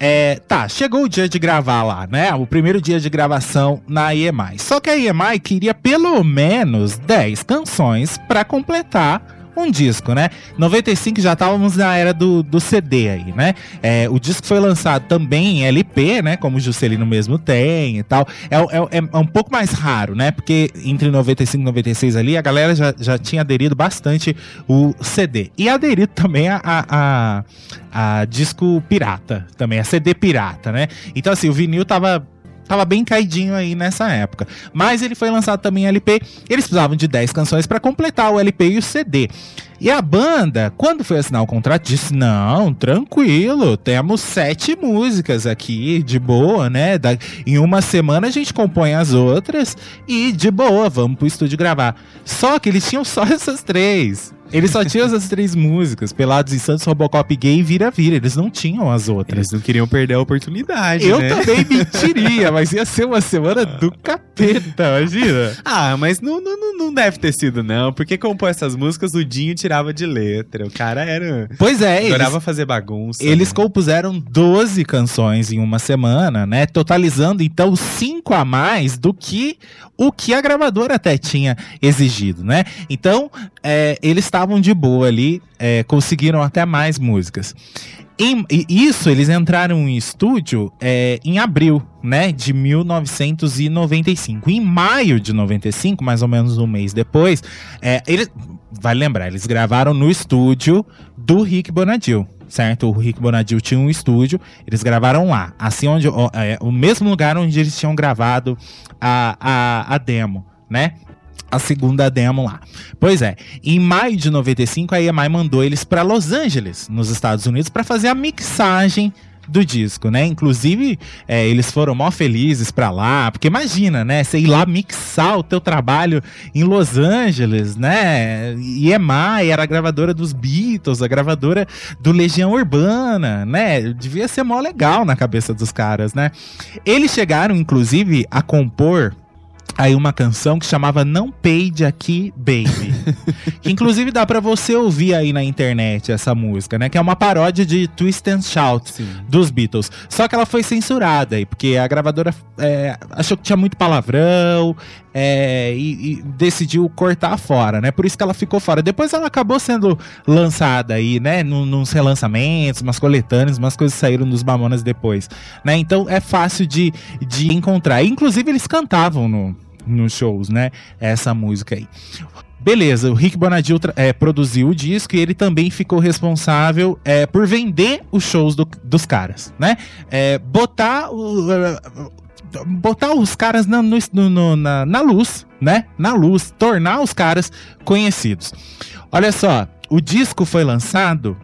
[SPEAKER 2] É, tá, chegou o dia de gravar lá, né? O primeiro dia de gravação na EMI. Só que a EMI queria pelo menos 10 canções pra completar um disco, né? 95 já estávamos na era do, do CD aí, né? É, o disco foi lançado também em LP, né? Como o Juscelino mesmo tem e tal. É, é- é um pouco mais raro, né? Porque entre 95 e 96 ali, a galera já, já tinha aderido bastante o CD. E aderido também a, a, a, a disco pirata, também, a CD pirata, né? Então, assim, o vinil tava tava bem caidinho aí nessa época. Mas ele foi lançado também em LP. Eles precisavam de 10 canções para completar o LP e o CD. E a banda, quando foi assinar o contrato, disse: Não, tranquilo, temos sete músicas aqui, de boa, né? Da- em uma semana a gente compõe as outras e de boa, vamos pro estúdio gravar. Só que eles tinham só essas três. Eles só tinham essas três músicas, Pelados e Santos, Robocop Gay e Vira-Vira. Eles não tinham as outras.
[SPEAKER 8] Eles não queriam perder a oportunidade,
[SPEAKER 2] Eu
[SPEAKER 8] né?
[SPEAKER 2] também mentiria, mas ia ser uma semana do capeta, imagina.
[SPEAKER 8] Ah, mas não, não, não- deve ter sido, não. Porque compôs essas músicas, o Dinho tirava de letra. O cara era.
[SPEAKER 2] Pois é, eles,
[SPEAKER 8] Adorava fazer bagunça.
[SPEAKER 2] eles
[SPEAKER 8] né?
[SPEAKER 2] compuseram 12 canções em uma semana, né? Totalizando então cinco a mais do que o que a gravadora até tinha exigido, né? Então, é, eles estavam de boa ali, é, conseguiram até mais músicas. Em- e isso, eles entraram em estúdio é, em abril, né, de 1995. Em maio de 95, mais ou menos um mês depois, é, eles, vai lembrar, eles gravaram no estúdio do Rick Bonadil. Certo? O Rick Bonadil tinha um estúdio, eles gravaram lá. Assim, onde, ó, é, o mesmo lugar onde eles tinham gravado a, a, a demo, né? a segunda demo lá. Pois é, em maio de 95 a EMI mandou eles para Los Angeles, nos Estados Unidos, para fazer a mixagem do disco, né? Inclusive, é, eles foram mó felizes pra lá, porque imagina, né? Você ir lá mixar o teu trabalho em Los Angeles, né? E EMI era a gravadora dos Beatles, a gravadora do Legião Urbana, né? Devia ser mó legal na cabeça dos caras, né? Eles chegaram, inclusive, a compor aí uma canção que chamava Não Peide Aqui Baby. que inclusive dá pra você ouvir aí na internet essa música, né? Que é uma paródia de Twist and Shout dos Beatles. Só que ela foi censurada aí, porque a gravadora é, achou que tinha muito palavrão é, e, e decidiu cortar fora, né? Por isso que ela ficou fora. Depois ela acabou sendo lançada aí, né? Num, nos relançamentos, umas coletâneas, umas coisas saíram dos Mamonas depois, né? Então é fácil de, de encontrar. Inclusive eles cantavam no, nos shows, né? Essa música aí. Beleza, o Rick Bonadil é, produziu o disco e ele também ficou responsável é, por vender os shows do- dos caras, né? É, botar o, botar os caras na, no- no- na, na luz, né? Na luz, tornar os caras conhecidos. Olha só, o disco foi lançado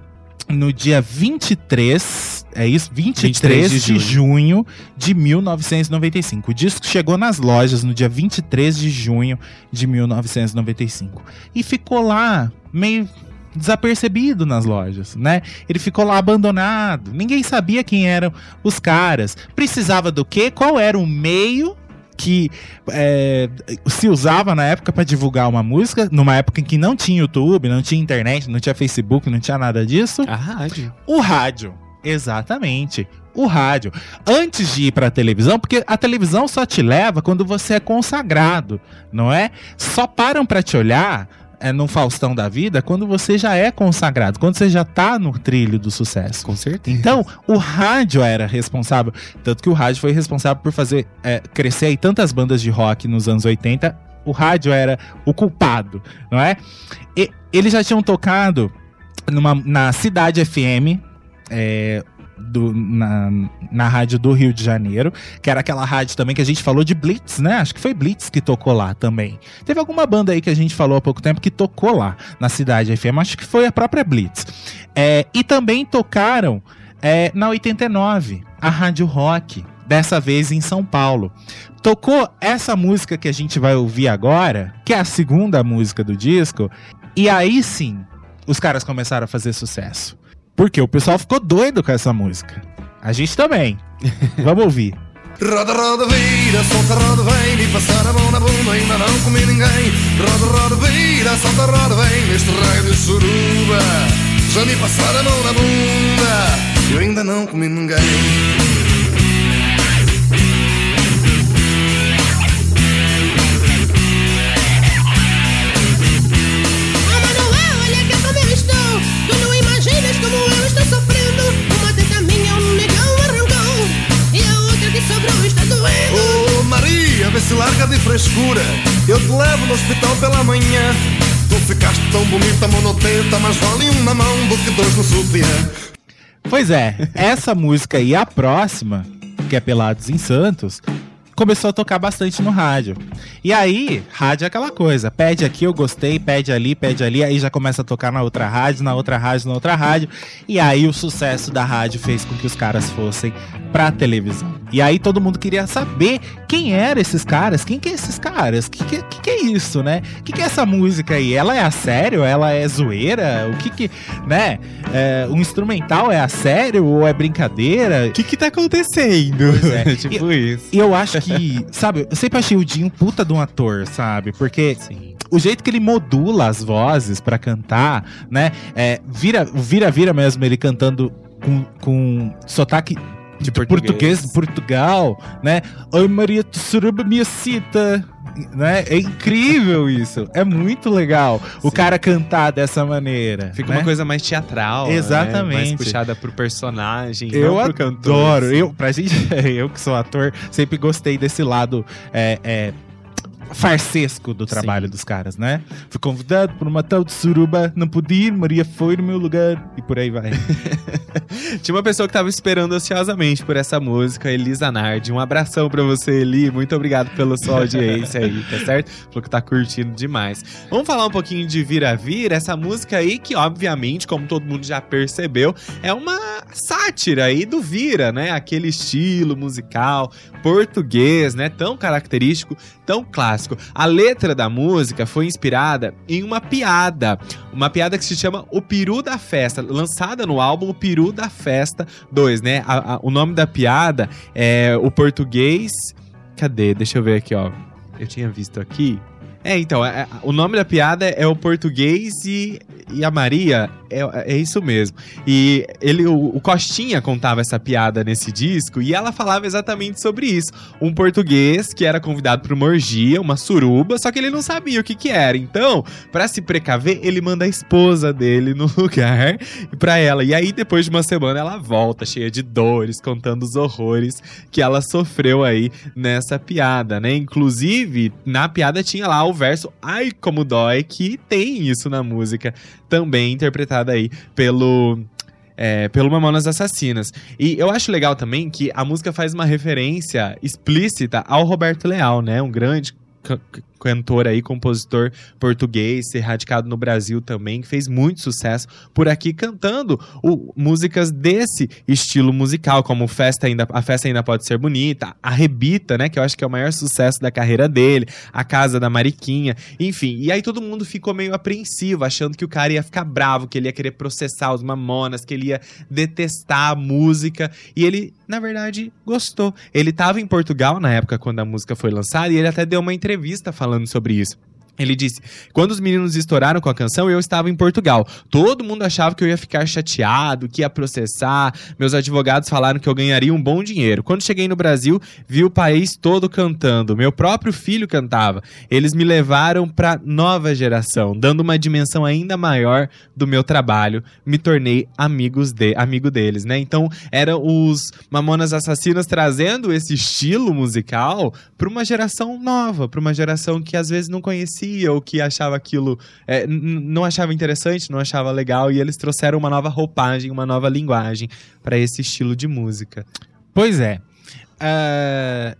[SPEAKER 2] no dia 23, é isso? 23,
[SPEAKER 8] 23 de
[SPEAKER 2] de junho de 1995. O disco chegou nas lojas no dia 23 de junho de 1995 e ficou lá meio desapercebido nas lojas, né? Ele ficou lá abandonado. Ninguém sabia quem eram os caras. Precisava do quê? Qual era o meio que é, se usava na época para divulgar uma música, numa época em que não tinha YouTube, não tinha internet, não tinha Facebook, não tinha nada disso?
[SPEAKER 8] A rádio.
[SPEAKER 2] O rádio. Exatamente. O rádio. Antes de ir pra televisão, porque a televisão só te leva quando você é consagrado, não é? Só param pra te olhar é, no Faustão da vida quando você já é consagrado, quando você já tá no trilho do sucesso.
[SPEAKER 8] Com certeza.
[SPEAKER 2] Então, o rádio era responsável, tanto que o rádio foi responsável por fazer é, crescer aí tantas bandas de rock nos anos 80. O rádio era o culpado, não é? E, eles já tinham tocado numa, na Cidade FM, é, do- na, na rádio do Rio de Janeiro, que era aquela rádio também que a gente falou de Blitz, né? Acho que foi Blitz que tocou lá também. Teve alguma banda aí que a gente falou há pouco tempo que tocou lá na Cidade FM, acho que foi a própria Blitz. É, e também tocaram é, na 89, a Rádio Rock, dessa vez em São Paulo. Tocou essa música que a gente vai ouvir agora, que é a segunda música do disco, e aí sim os caras começaram a fazer sucesso. Porque o pessoal ficou doido com essa música. A gente também. Vamos ouvir.
[SPEAKER 10] Roda, roda, vira, solta, roda, vem Me passar a mão na bunda, ainda não comi ninguém Roda, roda, vira, solta, roda, vem Neste raio de suruba Já me passaram a mão na bunda Eu ainda não comi ninguém Maria, vê se larga de frescura. Eu te levo no hospital pela manhã. Tu ficaste tão bonita, monotenta Mas vale um na mão do que dois no sutiã.
[SPEAKER 2] Pois é, essa música e a próxima, que é Pelados em Santos, começou a tocar bastante no rádio. E aí, rádio é aquela coisa, pede aqui, eu gostei, pede ali, pede ali, aí já começa a tocar na outra rádio, na outra rádio, na outra rádio. E aí o sucesso da rádio fez com que os caras fossem pra televisão. E aí todo mundo queria saber quem eram esses caras, quem que é esses caras, que que, que, que é isso, né? Que que é essa música aí? Ela é a sério? Ela é zoeira? O que que, né? É, o instrumental é a sério ou é brincadeira?
[SPEAKER 8] O que que tá acontecendo?
[SPEAKER 2] É.
[SPEAKER 8] tipo isso.
[SPEAKER 2] E eu acho que, sabe, eu sempre achei o Dinho puta de um ator, sabe? Porque o jeito que ele modula as vozes pra cantar, né? É, vira, vira, vira mesmo ele cantando com, com sotaque de português. português de Portugal, né? Oi Maria Tsuruba minha cita. Né? É incrível isso. É muito legal o cara cantar dessa maneira.
[SPEAKER 8] Fica
[SPEAKER 2] né?
[SPEAKER 8] uma coisa mais teatral. né?
[SPEAKER 2] Exatamente.
[SPEAKER 8] Mais puxada pro personagem,
[SPEAKER 2] Eu
[SPEAKER 8] não pro cantor.
[SPEAKER 2] adoro.
[SPEAKER 8] assim.
[SPEAKER 2] Eu, pra gente, eu que sou ator, sempre gostei desse lado é, é, farsesco do trabalho dos caras, né? Fui convidado por uma tal de suruba, não pude ir, Maria foi no meu lugar e por aí vai.
[SPEAKER 8] Tinha uma pessoa que tava esperando ansiosamente por essa música, Elisa Nardi. Um abração pra você, Eli. Muito obrigado pela sua audiência aí, tá certo? Falou que tá curtindo demais. Vamos falar um pouquinho de Vira Vira, essa música aí que, obviamente, como todo mundo já percebeu, é uma sátira aí do Vira, né? Aquele estilo musical português, né? Tão característico, tão clássico. A letra da música foi inspirada em uma piada, uma piada que se chama O Peru da Festa, lançada no álbum O Peru da Festa 2, né? A- a- o nome da piada é o português. Cadê? Deixa eu ver aqui, ó. Eu tinha visto aqui. É, então, é- é- o nome da piada é o português e, e a Maria, é, é isso mesmo. E ele, o, o Costinha contava essa piada nesse disco e ela falava exatamente sobre isso. Um português que era convidado para uma orgia, uma suruba, só que ele não sabia o que que era. Então, pra se precaver, ele manda a esposa dele no lugar pra ela. E aí, depois de uma semana, ela volta cheia de dores, contando os horrores que ela sofreu aí nessa piada, né? Inclusive, na piada tinha lá o verso Ai como dói, que tem isso na música, também interpretada aí pelo é, pelo Mamonas Assassinas. E eu acho legal também que a música faz uma referência explícita ao Roberto Leal, né? Um grande cantor aí, compositor português, radicado no Brasil também, que fez muito sucesso por aqui cantando o- músicas desse estilo musical, como Festa ainda, A Festa Ainda Pode Ser Bonita, A Rebita, né, que eu acho que é o maior sucesso da carreira dele, A Casa da Mariquinha, enfim. E aí todo mundo ficou meio apreensivo, achando que o cara ia ficar bravo, que ele ia querer processar os mamonas, que ele ia detestar a música, e ele, na verdade, gostou. Ele tava em Portugal na época quando a música foi lançada, e ele até deu uma entrevista falando sobre isso. Ele disse: Quando os meninos estouraram com a canção, eu estava em Portugal. Todo mundo achava que eu ia ficar chateado, que ia processar. Meus advogados falaram que eu ganharia um bom dinheiro. Quando cheguei no Brasil, vi o país todo cantando. Meu próprio filho cantava. Eles me levaram para nova geração, dando uma dimensão ainda maior do meu trabalho. Me tornei amigos de, amigo deles, né? Então, eram os Mamonas Assassinas trazendo esse estilo musical para uma geração nova, para uma geração que às vezes não conhecia ou que achava aquilo, é, não achava interessante, não achava legal, e eles trouxeram uma nova roupagem, uma nova linguagem para esse estilo de música.
[SPEAKER 2] Pois é. Ah,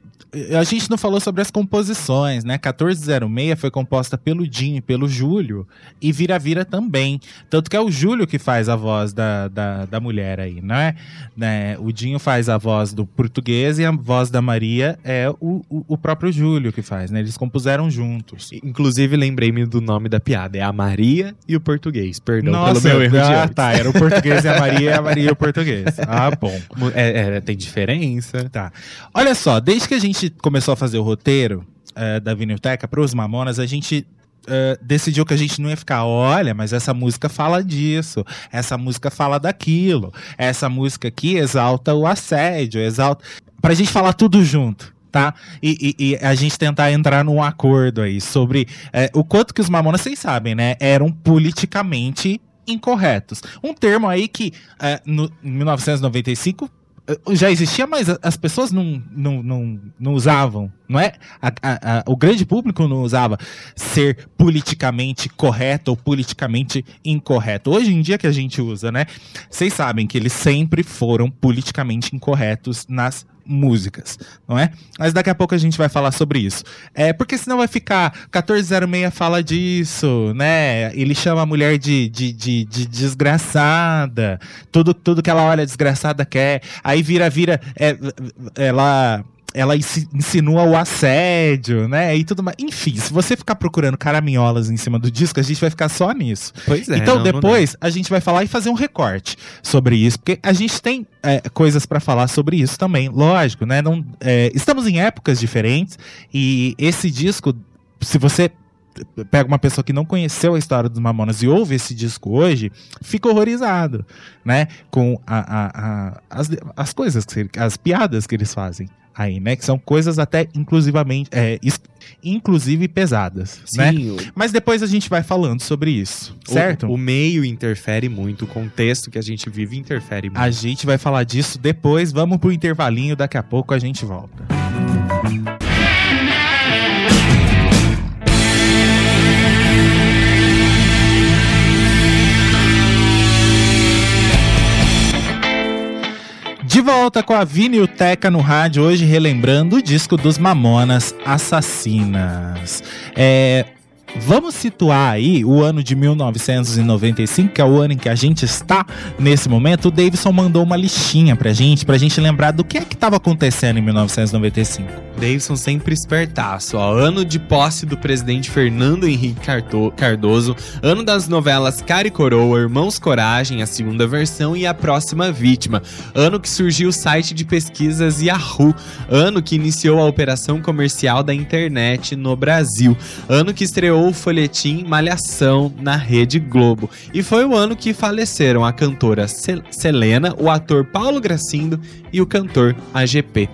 [SPEAKER 2] a gente não falou sobre as composições, né? 1406 foi composta pelo Dinho e pelo Júlio, e Vira Vira também. Tanto que é o Júlio que faz a voz da, da, da mulher aí, não é? Né? O Dinho faz a voz do português e a voz da Maria é o, o, o próprio Júlio que faz, né? Eles compuseram juntos.
[SPEAKER 8] Inclusive, lembrei-me do nome da piada. É a Maria e o português. Perdão
[SPEAKER 2] Nossa,
[SPEAKER 8] pelo meu erro de
[SPEAKER 2] ah, tá. Era o português e a Maria, a Maria e o português. Ah, bom.
[SPEAKER 8] É, é, tem diferença.
[SPEAKER 2] Tá. Olha só, desde que a gente começou a fazer o roteiro eh, da Vinilteca para os Mamonas, a gente eh, decidiu que a gente não ia ficar, olha, mas essa música fala disso, essa música fala daquilo, essa música aqui exalta o assédio, exalta. Pra gente falar tudo junto. Tá? E, e- e a gente tentar entrar num acordo aí sobre eh, o quanto que os mamonas, vocês sabem, né? Eram politicamente incorretos. Um termo aí que no, em 1995 eh, já existia, mas as pessoas não, não, não, não usavam, não é? A- a- a- o grande público não usava ser politicamente correto ou politicamente incorreto. Hoje em dia que a gente usa, né? Vocês sabem que eles sempre foram politicamente incorretos nas músicas, não é? Mas daqui a pouco a gente vai falar sobre isso. É, porque senão vai ficar 1406 fala disso, né? Ele chama a mulher de, de, de, de desgraçada. Tudo, tudo que ela olha desgraçada quer. Aí vira, vira. é, ela. Ela insinua o assédio, né? E tudo mais. Enfim, se você ficar procurando caraminholas em cima do disco, a gente vai ficar só nisso.
[SPEAKER 8] Pois é,
[SPEAKER 2] Então,
[SPEAKER 8] não, não
[SPEAKER 2] depois, a gente vai falar e fazer um recorte sobre isso, porque a gente tem é, coisas pra falar sobre isso também, lógico, né? Não, é, estamos em épocas diferentes e esse disco, se você pega uma pessoa que não conheceu a história dos Mamonas e ouve esse disco hoje, fica horrorizado, né? Com a, a- a- as, as coisas, que, as piadas que eles fazem aí, né? Que são coisas até inclusivamente, é, inclusive pesadas, né?
[SPEAKER 8] Sim, o-
[SPEAKER 2] Mas depois a gente vai falando sobre isso, certo?
[SPEAKER 8] O, o meio interfere muito, o contexto que a gente vive interfere muito.
[SPEAKER 2] A gente vai falar disso depois. Vamos pro intervalinho, daqui a pouco a gente volta. De volta com a Vinilteca no rádio, hoje relembrando o disco dos Mamonas Assassinas. É, vamos situar aí o ano de 1995, que é o ano em que a gente está nesse momento. O Davidson mandou uma listinha pra gente, pra gente lembrar do que é que estava acontecendo em 1995.
[SPEAKER 8] Davidson sempre espertaço, ó. Ano de posse do presidente Fernando Henrique Cardoso, ano das novelas Cara e Coroa, Irmãos Coragem, a segunda versão e a próxima vítima. Ano que surgiu o site de pesquisas Yahoo. Ano que iniciou a operação comercial da internet no Brasil. Ano que estreou o folhetim Malhação na Rede Globo. E foi o ano que faleceram a cantora Sel- Selena, o ator Paulo Gracindo e o cantor AGP.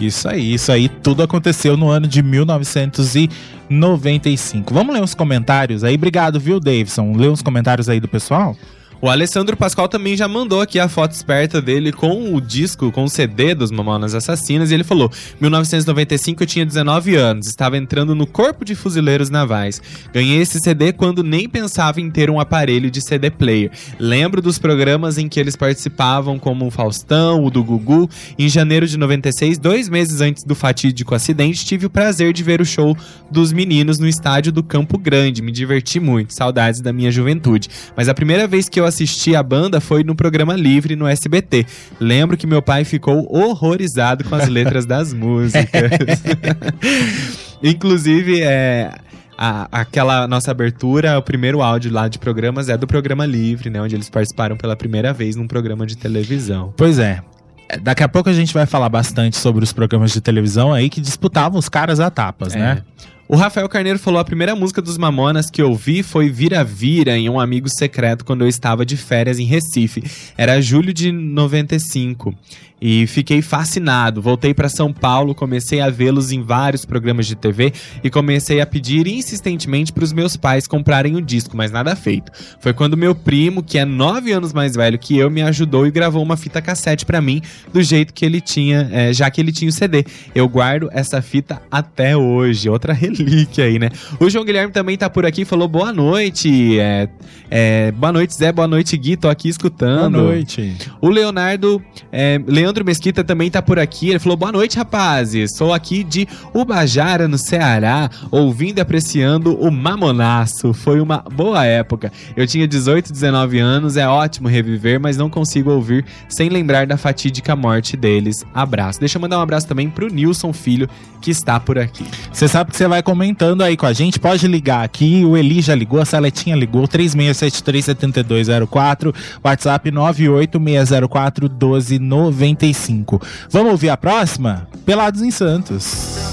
[SPEAKER 2] Isso aí, isso aí, tudo aconteceu no ano de 1995. Vamos ler uns comentários aí. Obrigado, viu, Davidson? Lê uns comentários aí do pessoal?
[SPEAKER 8] O Alessandro Pascoal também já mandou aqui a foto esperta dele com o disco, com o CD dos Mamonas Assassinas, e ele falou: 1995 eu tinha 19 anos, estava entrando no Corpo de Fuzileiros Navais. Ganhei esse CD quando nem pensava em ter um aparelho de CD player. Lembro dos programas em que eles participavam, como o Faustão, o do Gugu. Em janeiro de 96, dois meses antes do fatídico acidente, tive o prazer de ver o show dos meninos no estádio do Campo Grande. Me diverti muito, saudades da minha juventude. Mas a primeira vez que eu assisti a banda foi no programa Livre no SBT. Lembro que meu pai ficou horrorizado com as letras das músicas. Inclusive, é. a- aquela nossa abertura, o primeiro áudio lá de programas é do programa Livre, né? Onde eles participaram pela primeira vez num programa de televisão.
[SPEAKER 2] Pois é. É, Daqui a pouco a gente vai falar bastante sobre os programas de televisão aí que disputavam os caras a tapas,
[SPEAKER 8] É.
[SPEAKER 2] né?
[SPEAKER 8] O Rafael Carneiro falou: a primeira música dos Mamonas que eu vi foi Vira Vira em um amigo secreto quando eu estava de férias em Recife. Era julho de 95. E fiquei fascinado. Voltei para São Paulo, comecei a vê-los em vários programas de TV e comecei a pedir insistentemente para os meus pais comprarem o disco, mas nada feito. Foi quando meu primo, que é nove anos mais velho que eu, me ajudou e gravou uma fita cassete para mim, do jeito que ele tinha, é, já que ele tinha o CD. Eu guardo essa fita até hoje. Outra relíquia aí, né? O João Guilherme também tá por aqui, falou boa noite. É, é, boa noite, Zé. Boa noite, Gui. Tô aqui escutando.
[SPEAKER 2] Boa noite.
[SPEAKER 8] O Leonardo, é, Leandro Mesquita também tá por aqui. Ele falou: boa noite, rapazes. Sou aqui de Ubajara, no Ceará, ouvindo e apreciando o Mamonaço. Foi uma boa época. Eu tinha 18, 19 anos, é ótimo reviver, mas não consigo ouvir sem lembrar da fatídica morte deles. Abraço. Deixa eu mandar um abraço também pro Nilson Filho, que está por aqui.
[SPEAKER 2] Você sabe que você vai comentando aí com a gente, pode ligar aqui, o Eli já ligou, a Saletinha ligou, 36737204, WhatsApp 986041295. Vamos ouvir a próxima? Pelados em Santos.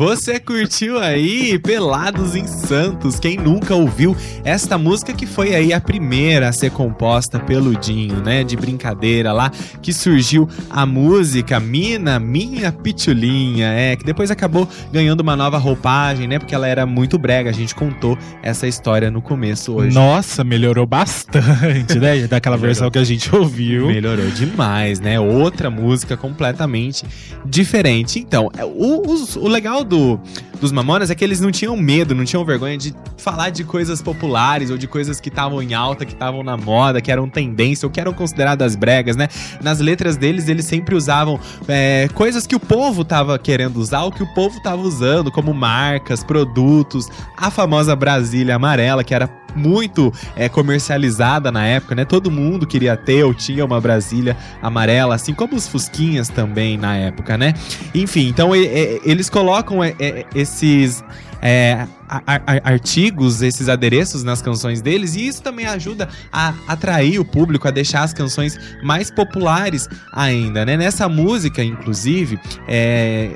[SPEAKER 9] Você
[SPEAKER 8] curtiu aí Pelados em Santos? Quem nunca ouviu esta música que foi aí a primeira a ser composta pelo Dinho, né? De brincadeira lá, que surgiu a música Mina Minha Pitulinha, é, que depois acabou ganhando uma nova roupagem, né? Porque ela era muito brega, a gente contou essa história no começo hoje.
[SPEAKER 2] Nossa, melhorou bastante, né? Daquela versão que a gente ouviu.
[SPEAKER 8] Melhorou demais, né? Outra música completamente diferente. Então, é, o, os- o legal do, dos Mamonas é que eles não tinham medo, não tinham vergonha de falar de coisas populares ou de coisas que estavam em alta, que estavam na moda, que eram tendência ou que eram consideradas bregas, né? Nas letras deles, eles sempre usavam é, coisas que o povo tava querendo usar, ou que o povo tava usando, como marcas, produtos, a famosa Brasília amarela, que era muito é, comercializada na época, né? Todo mundo queria ter ou tinha uma Brasília amarela, assim como os Fusquinhas também na época, né? Enfim, então e- e- eles colocam é, é, esses. é, artigos, esses adereços nas canções deles, e isso também ajuda a atrair o público, a deixar as canções mais populares ainda, né? Nessa música, inclusive, é,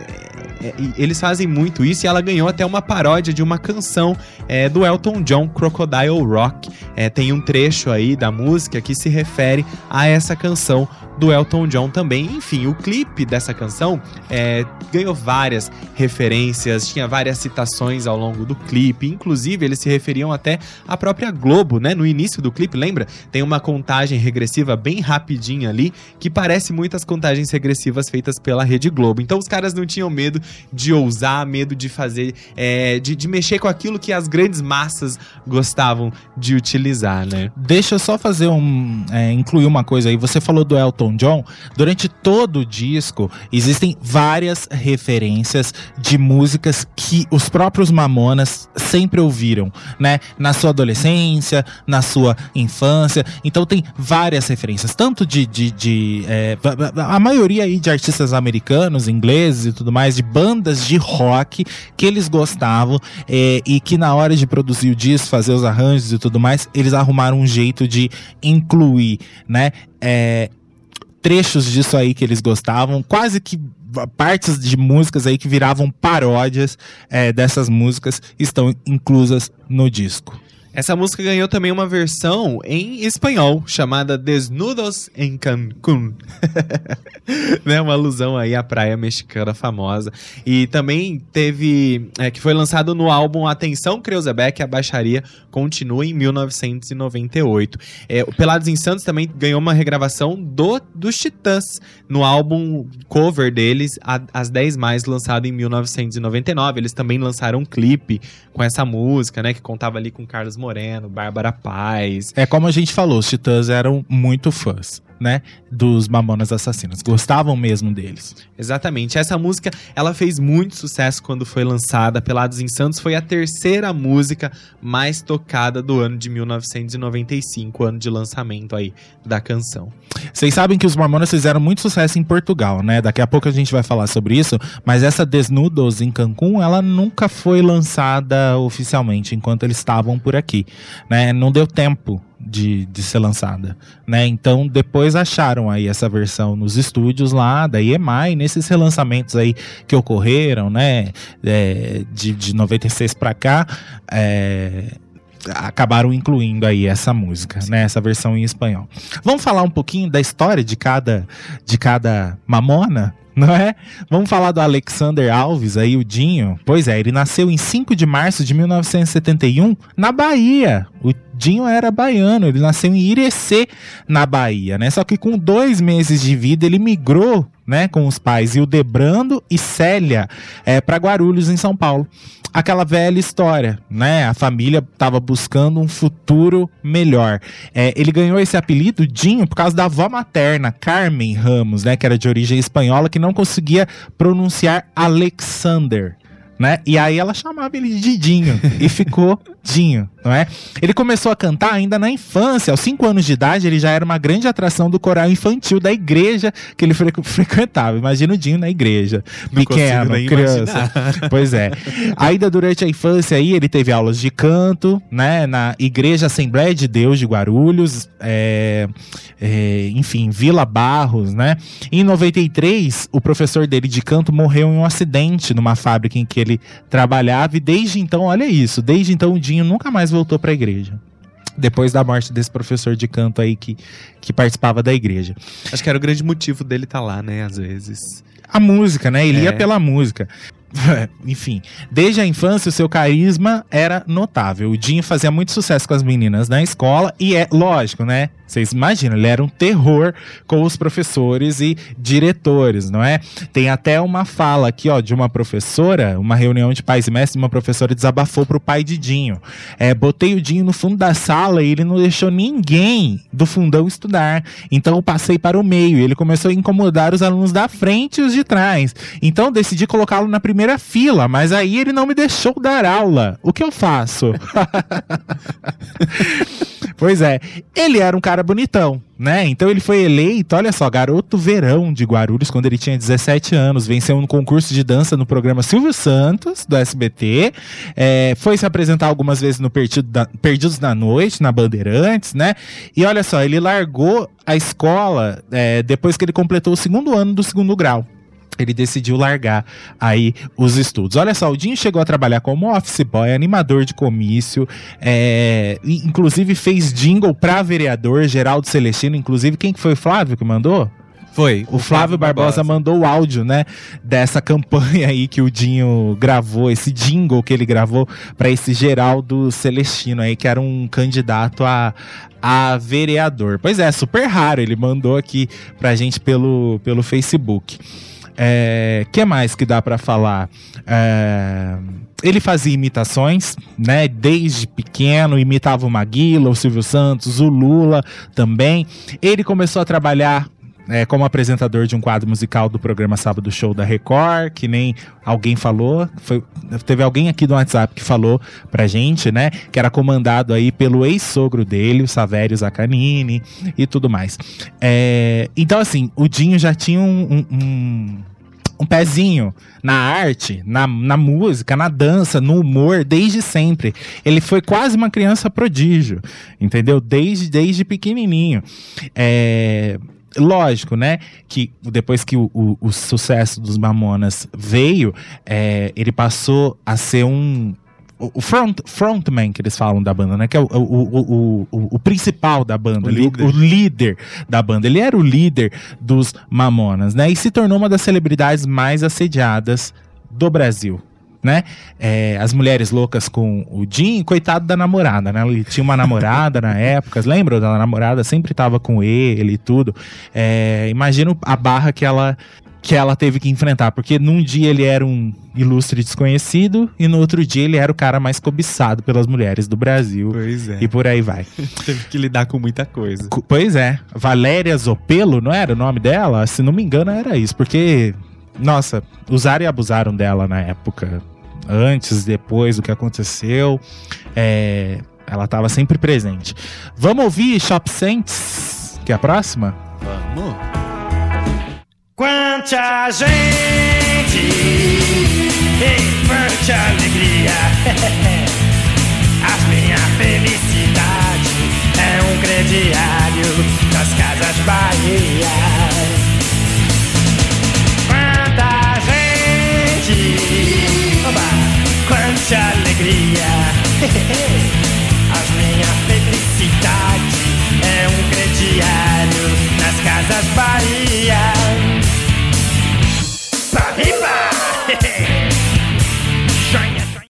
[SPEAKER 8] é, eles fazem muito isso e ela ganhou até uma paródia de uma canção é, do Elton John, Crocodile Rock. É, tem um trecho aí da música que se refere a essa canção do Elton John também. Enfim, o clipe dessa canção é, ganhou várias referências, tinha várias citações ao longo do clipe. Inclusive, eles se referiam até à própria Globo, né? No início do clipe, lembra? Tem uma contagem regressiva bem rapidinha ali, que parece muito as contagens regressivas feitas pela Rede Globo. Então os caras não tinham medo de ousar, medo de fazer, é, de, de mexer com aquilo que as grandes massas gostavam de utilizar, né?
[SPEAKER 2] Deixa eu só fazer um. é, incluir uma coisa aí. Você falou do Elton John. Durante todo o disco, existem várias referências de músicas que os próprios Mamonas sempre ouviram, né? Na sua adolescência, na sua infância. Então tem várias referências, tanto de. de, de, é, a maioria aí de artistas americanos, ingleses e tudo mais, de bandas de rock que eles gostavam é, e que na hora de produzir o disco, fazer os arranjos e tudo mais, eles arrumaram um jeito de incluir, né? É, trechos disso aí que eles gostavam, quase que partes de músicas aí que viravam paródias é, dessas músicas estão inclusas no disco.
[SPEAKER 8] Essa música ganhou também uma versão em espanhol, chamada Desnudos em Cancún. né? Uma alusão aí à praia mexicana famosa. E também teve. é, que foi lançado no álbum Atenção Creuzebeck, a baixaria continua em 1998. É, o Pelados em Santos também ganhou uma regravação do, dos Titãs no álbum cover deles, a- As 10 Mais, lançado em 1999. Eles também lançaram um clipe com essa música, né? Que contava ali com Carlos Moreno, Bárbara Paz.
[SPEAKER 2] É como a gente falou, os Titãs eram muito fãs. Né, dos Mamonas Assassinos. Gostavam mesmo deles.
[SPEAKER 8] Exatamente. Essa música, ela fez muito sucesso quando foi lançada. Pelados em Santos foi a terceira música mais tocada do ano de 1995, ano de lançamento aí da canção.
[SPEAKER 2] Vocês sabem que os Mamonas fizeram muito sucesso em Portugal, né? Daqui a pouco a gente vai falar sobre isso, mas essa Desnudos em Cancún, ela nunca foi lançada oficialmente enquanto eles estavam por aqui, né? Não deu tempo de, de ser lançada, né? Então depois acharam aí essa versão nos estúdios lá da EMI, nesses relançamentos aí que ocorreram, né? É, de, de 96 para cá, é, acabaram incluindo aí essa música, né? Essa versão em espanhol. Vamos falar um pouquinho da história de cada de cada mamona, não é? Vamos falar do Alexander Alves aí, o Dinho. Pois é, ele nasceu em 5 de março de 1971 na Bahia. O Dinho era baiano, ele nasceu em Irecê, na Bahia, né? Só que com dois meses de vida ele migrou, né, com os pais Hildebrando e Célia é, para Guarulhos, em São Paulo. Aquela velha história, né? A família estava buscando um futuro melhor. É, ele ganhou esse apelido, Dinho, por causa da avó materna, Carmen Ramos, né? Que era de origem espanhola, que não conseguia pronunciar Alexander né? E aí ela chamava ele de Dinho e ficou Dinho, não é? Ele começou a cantar ainda na infância, aos 5 anos de idade, ele já era uma grande atração do coral infantil da igreja que ele fre frequentava. Imagina o Dinho na igreja,
[SPEAKER 8] Não
[SPEAKER 2] pequeno, criança.
[SPEAKER 8] imaginar.
[SPEAKER 2] Pois é. Ainda durante a infância aí, ele teve aulas de canto, né? Na Igreja Assembleia de Deus de Guarulhos, é, é, enfim, Vila Barros, né? Em 93, o professor dele de canto morreu em um acidente numa fábrica em que ele trabalhava e desde então, olha isso, desde então o Dinho nunca mais voltou para a igreja. Depois da morte desse professor de canto aí que, que participava da igreja.
[SPEAKER 8] Acho que era o grande motivo dele estar lá, né? Às vezes.
[SPEAKER 2] A música, né? Ele
[SPEAKER 8] É.
[SPEAKER 2] ia pela música. Enfim, desde a infância o seu carisma era notável. O Dinho fazia muito sucesso com as meninas na escola e é lógico, né? Vocês imaginam, ele era um terror com os professores e diretores, não é? Tem até uma fala aqui, ó, de uma professora, uma reunião de pais e mestres, uma professora desabafou pro pai de Dinho. É, botei o Dinho no fundo da sala e ele não deixou ninguém do fundão estudar. Então eu passei para o meio ele começou a incomodar os alunos da frente e os de trás. Então decidi colocá-lo na primeira fila, mas aí ele não me deixou dar aula. O que eu faço? Pois é, ele era um cara bonitão, né? Então ele foi eleito, olha só, garoto verão de Guarulhos quando ele tinha 17 anos, venceu um concurso de dança no programa Silvio Santos, do SBT, é, foi se apresentar algumas vezes no Perdido da- Perdidos na Noite, na Bandeirantes, né? E olha só, ele largou a escola é, depois que ele completou o segundo ano do segundo grau ele decidiu largar aí os estudos. Olha só, o Dinho chegou a trabalhar como office boy, animador de comício, é, inclusive fez jingle pra vereador Geraldo Celestino, inclusive quem que foi o Flávio que mandou?
[SPEAKER 8] Foi.
[SPEAKER 2] O Flávio Barbosa, mandou o áudio, né, dessa campanha aí que o Dinho gravou, esse jingle que ele gravou pra esse Geraldo Celestino aí, que era um candidato a, a vereador. Pois é, super raro, ele mandou aqui pra gente pelo, pelo Facebook. É, que mais que dá pra falar? É, ele fazia imitações, né? Desde pequeno, imitava o Maguila, o Silvio Santos, o Lula também. Ele começou a trabalhar é, como apresentador de um quadro musical do programa Sábado Show da Record, que nem alguém falou, foi, teve alguém aqui do WhatsApp que falou pra gente, né, que era comandado aí pelo ex-sogro dele, o Savério Zaccanini e tudo mais. É, então, assim, o Dinho já tinha um- um- um um pezinho na arte, na, na música, na dança, no humor, desde sempre. Ele foi quase uma criança prodígio, entendeu? Desde, desde pequenininho. É, Lógico, né? Que depois que o, o- o sucesso dos Mamonas veio, é, ele passou a ser um. O front, frontman que eles falam da banda, né? Que é o, o, o, o, o principal da banda,
[SPEAKER 8] o- líder.
[SPEAKER 2] o líder da banda. Ele era o líder dos Mamonas, né? E se tornou uma das celebridades mais assediadas do Brasil. Né? É, as mulheres loucas com o Jim, coitado da namorada, né? Ele tinha uma namorada na época, lembra? Da namorada sempre tava com ele e tudo. É, imagina a barra que ela que ela teve que enfrentar, porque num dia ele era um ilustre desconhecido e no outro dia ele era o cara mais cobiçado pelas mulheres do Brasil.
[SPEAKER 8] Pois é.
[SPEAKER 2] E por aí vai.
[SPEAKER 8] Teve que lidar com muita coisa.
[SPEAKER 2] Co- Pois é, Valéria Zopelo, não era o nome dela? Se não me engano, era isso, porque, nossa, usaram e abusaram dela na época, antes, depois do que aconteceu. É, ela estava sempre presente. Vamos ouvir Shop Saints, que é a próxima?
[SPEAKER 8] Vamos.
[SPEAKER 9] Quanta gente e quanta alegria. A minha felicidade é um crediário das casas Bahia. trouxe alegria. As minha felicidade é um crediário nas casas Bahia. Pra!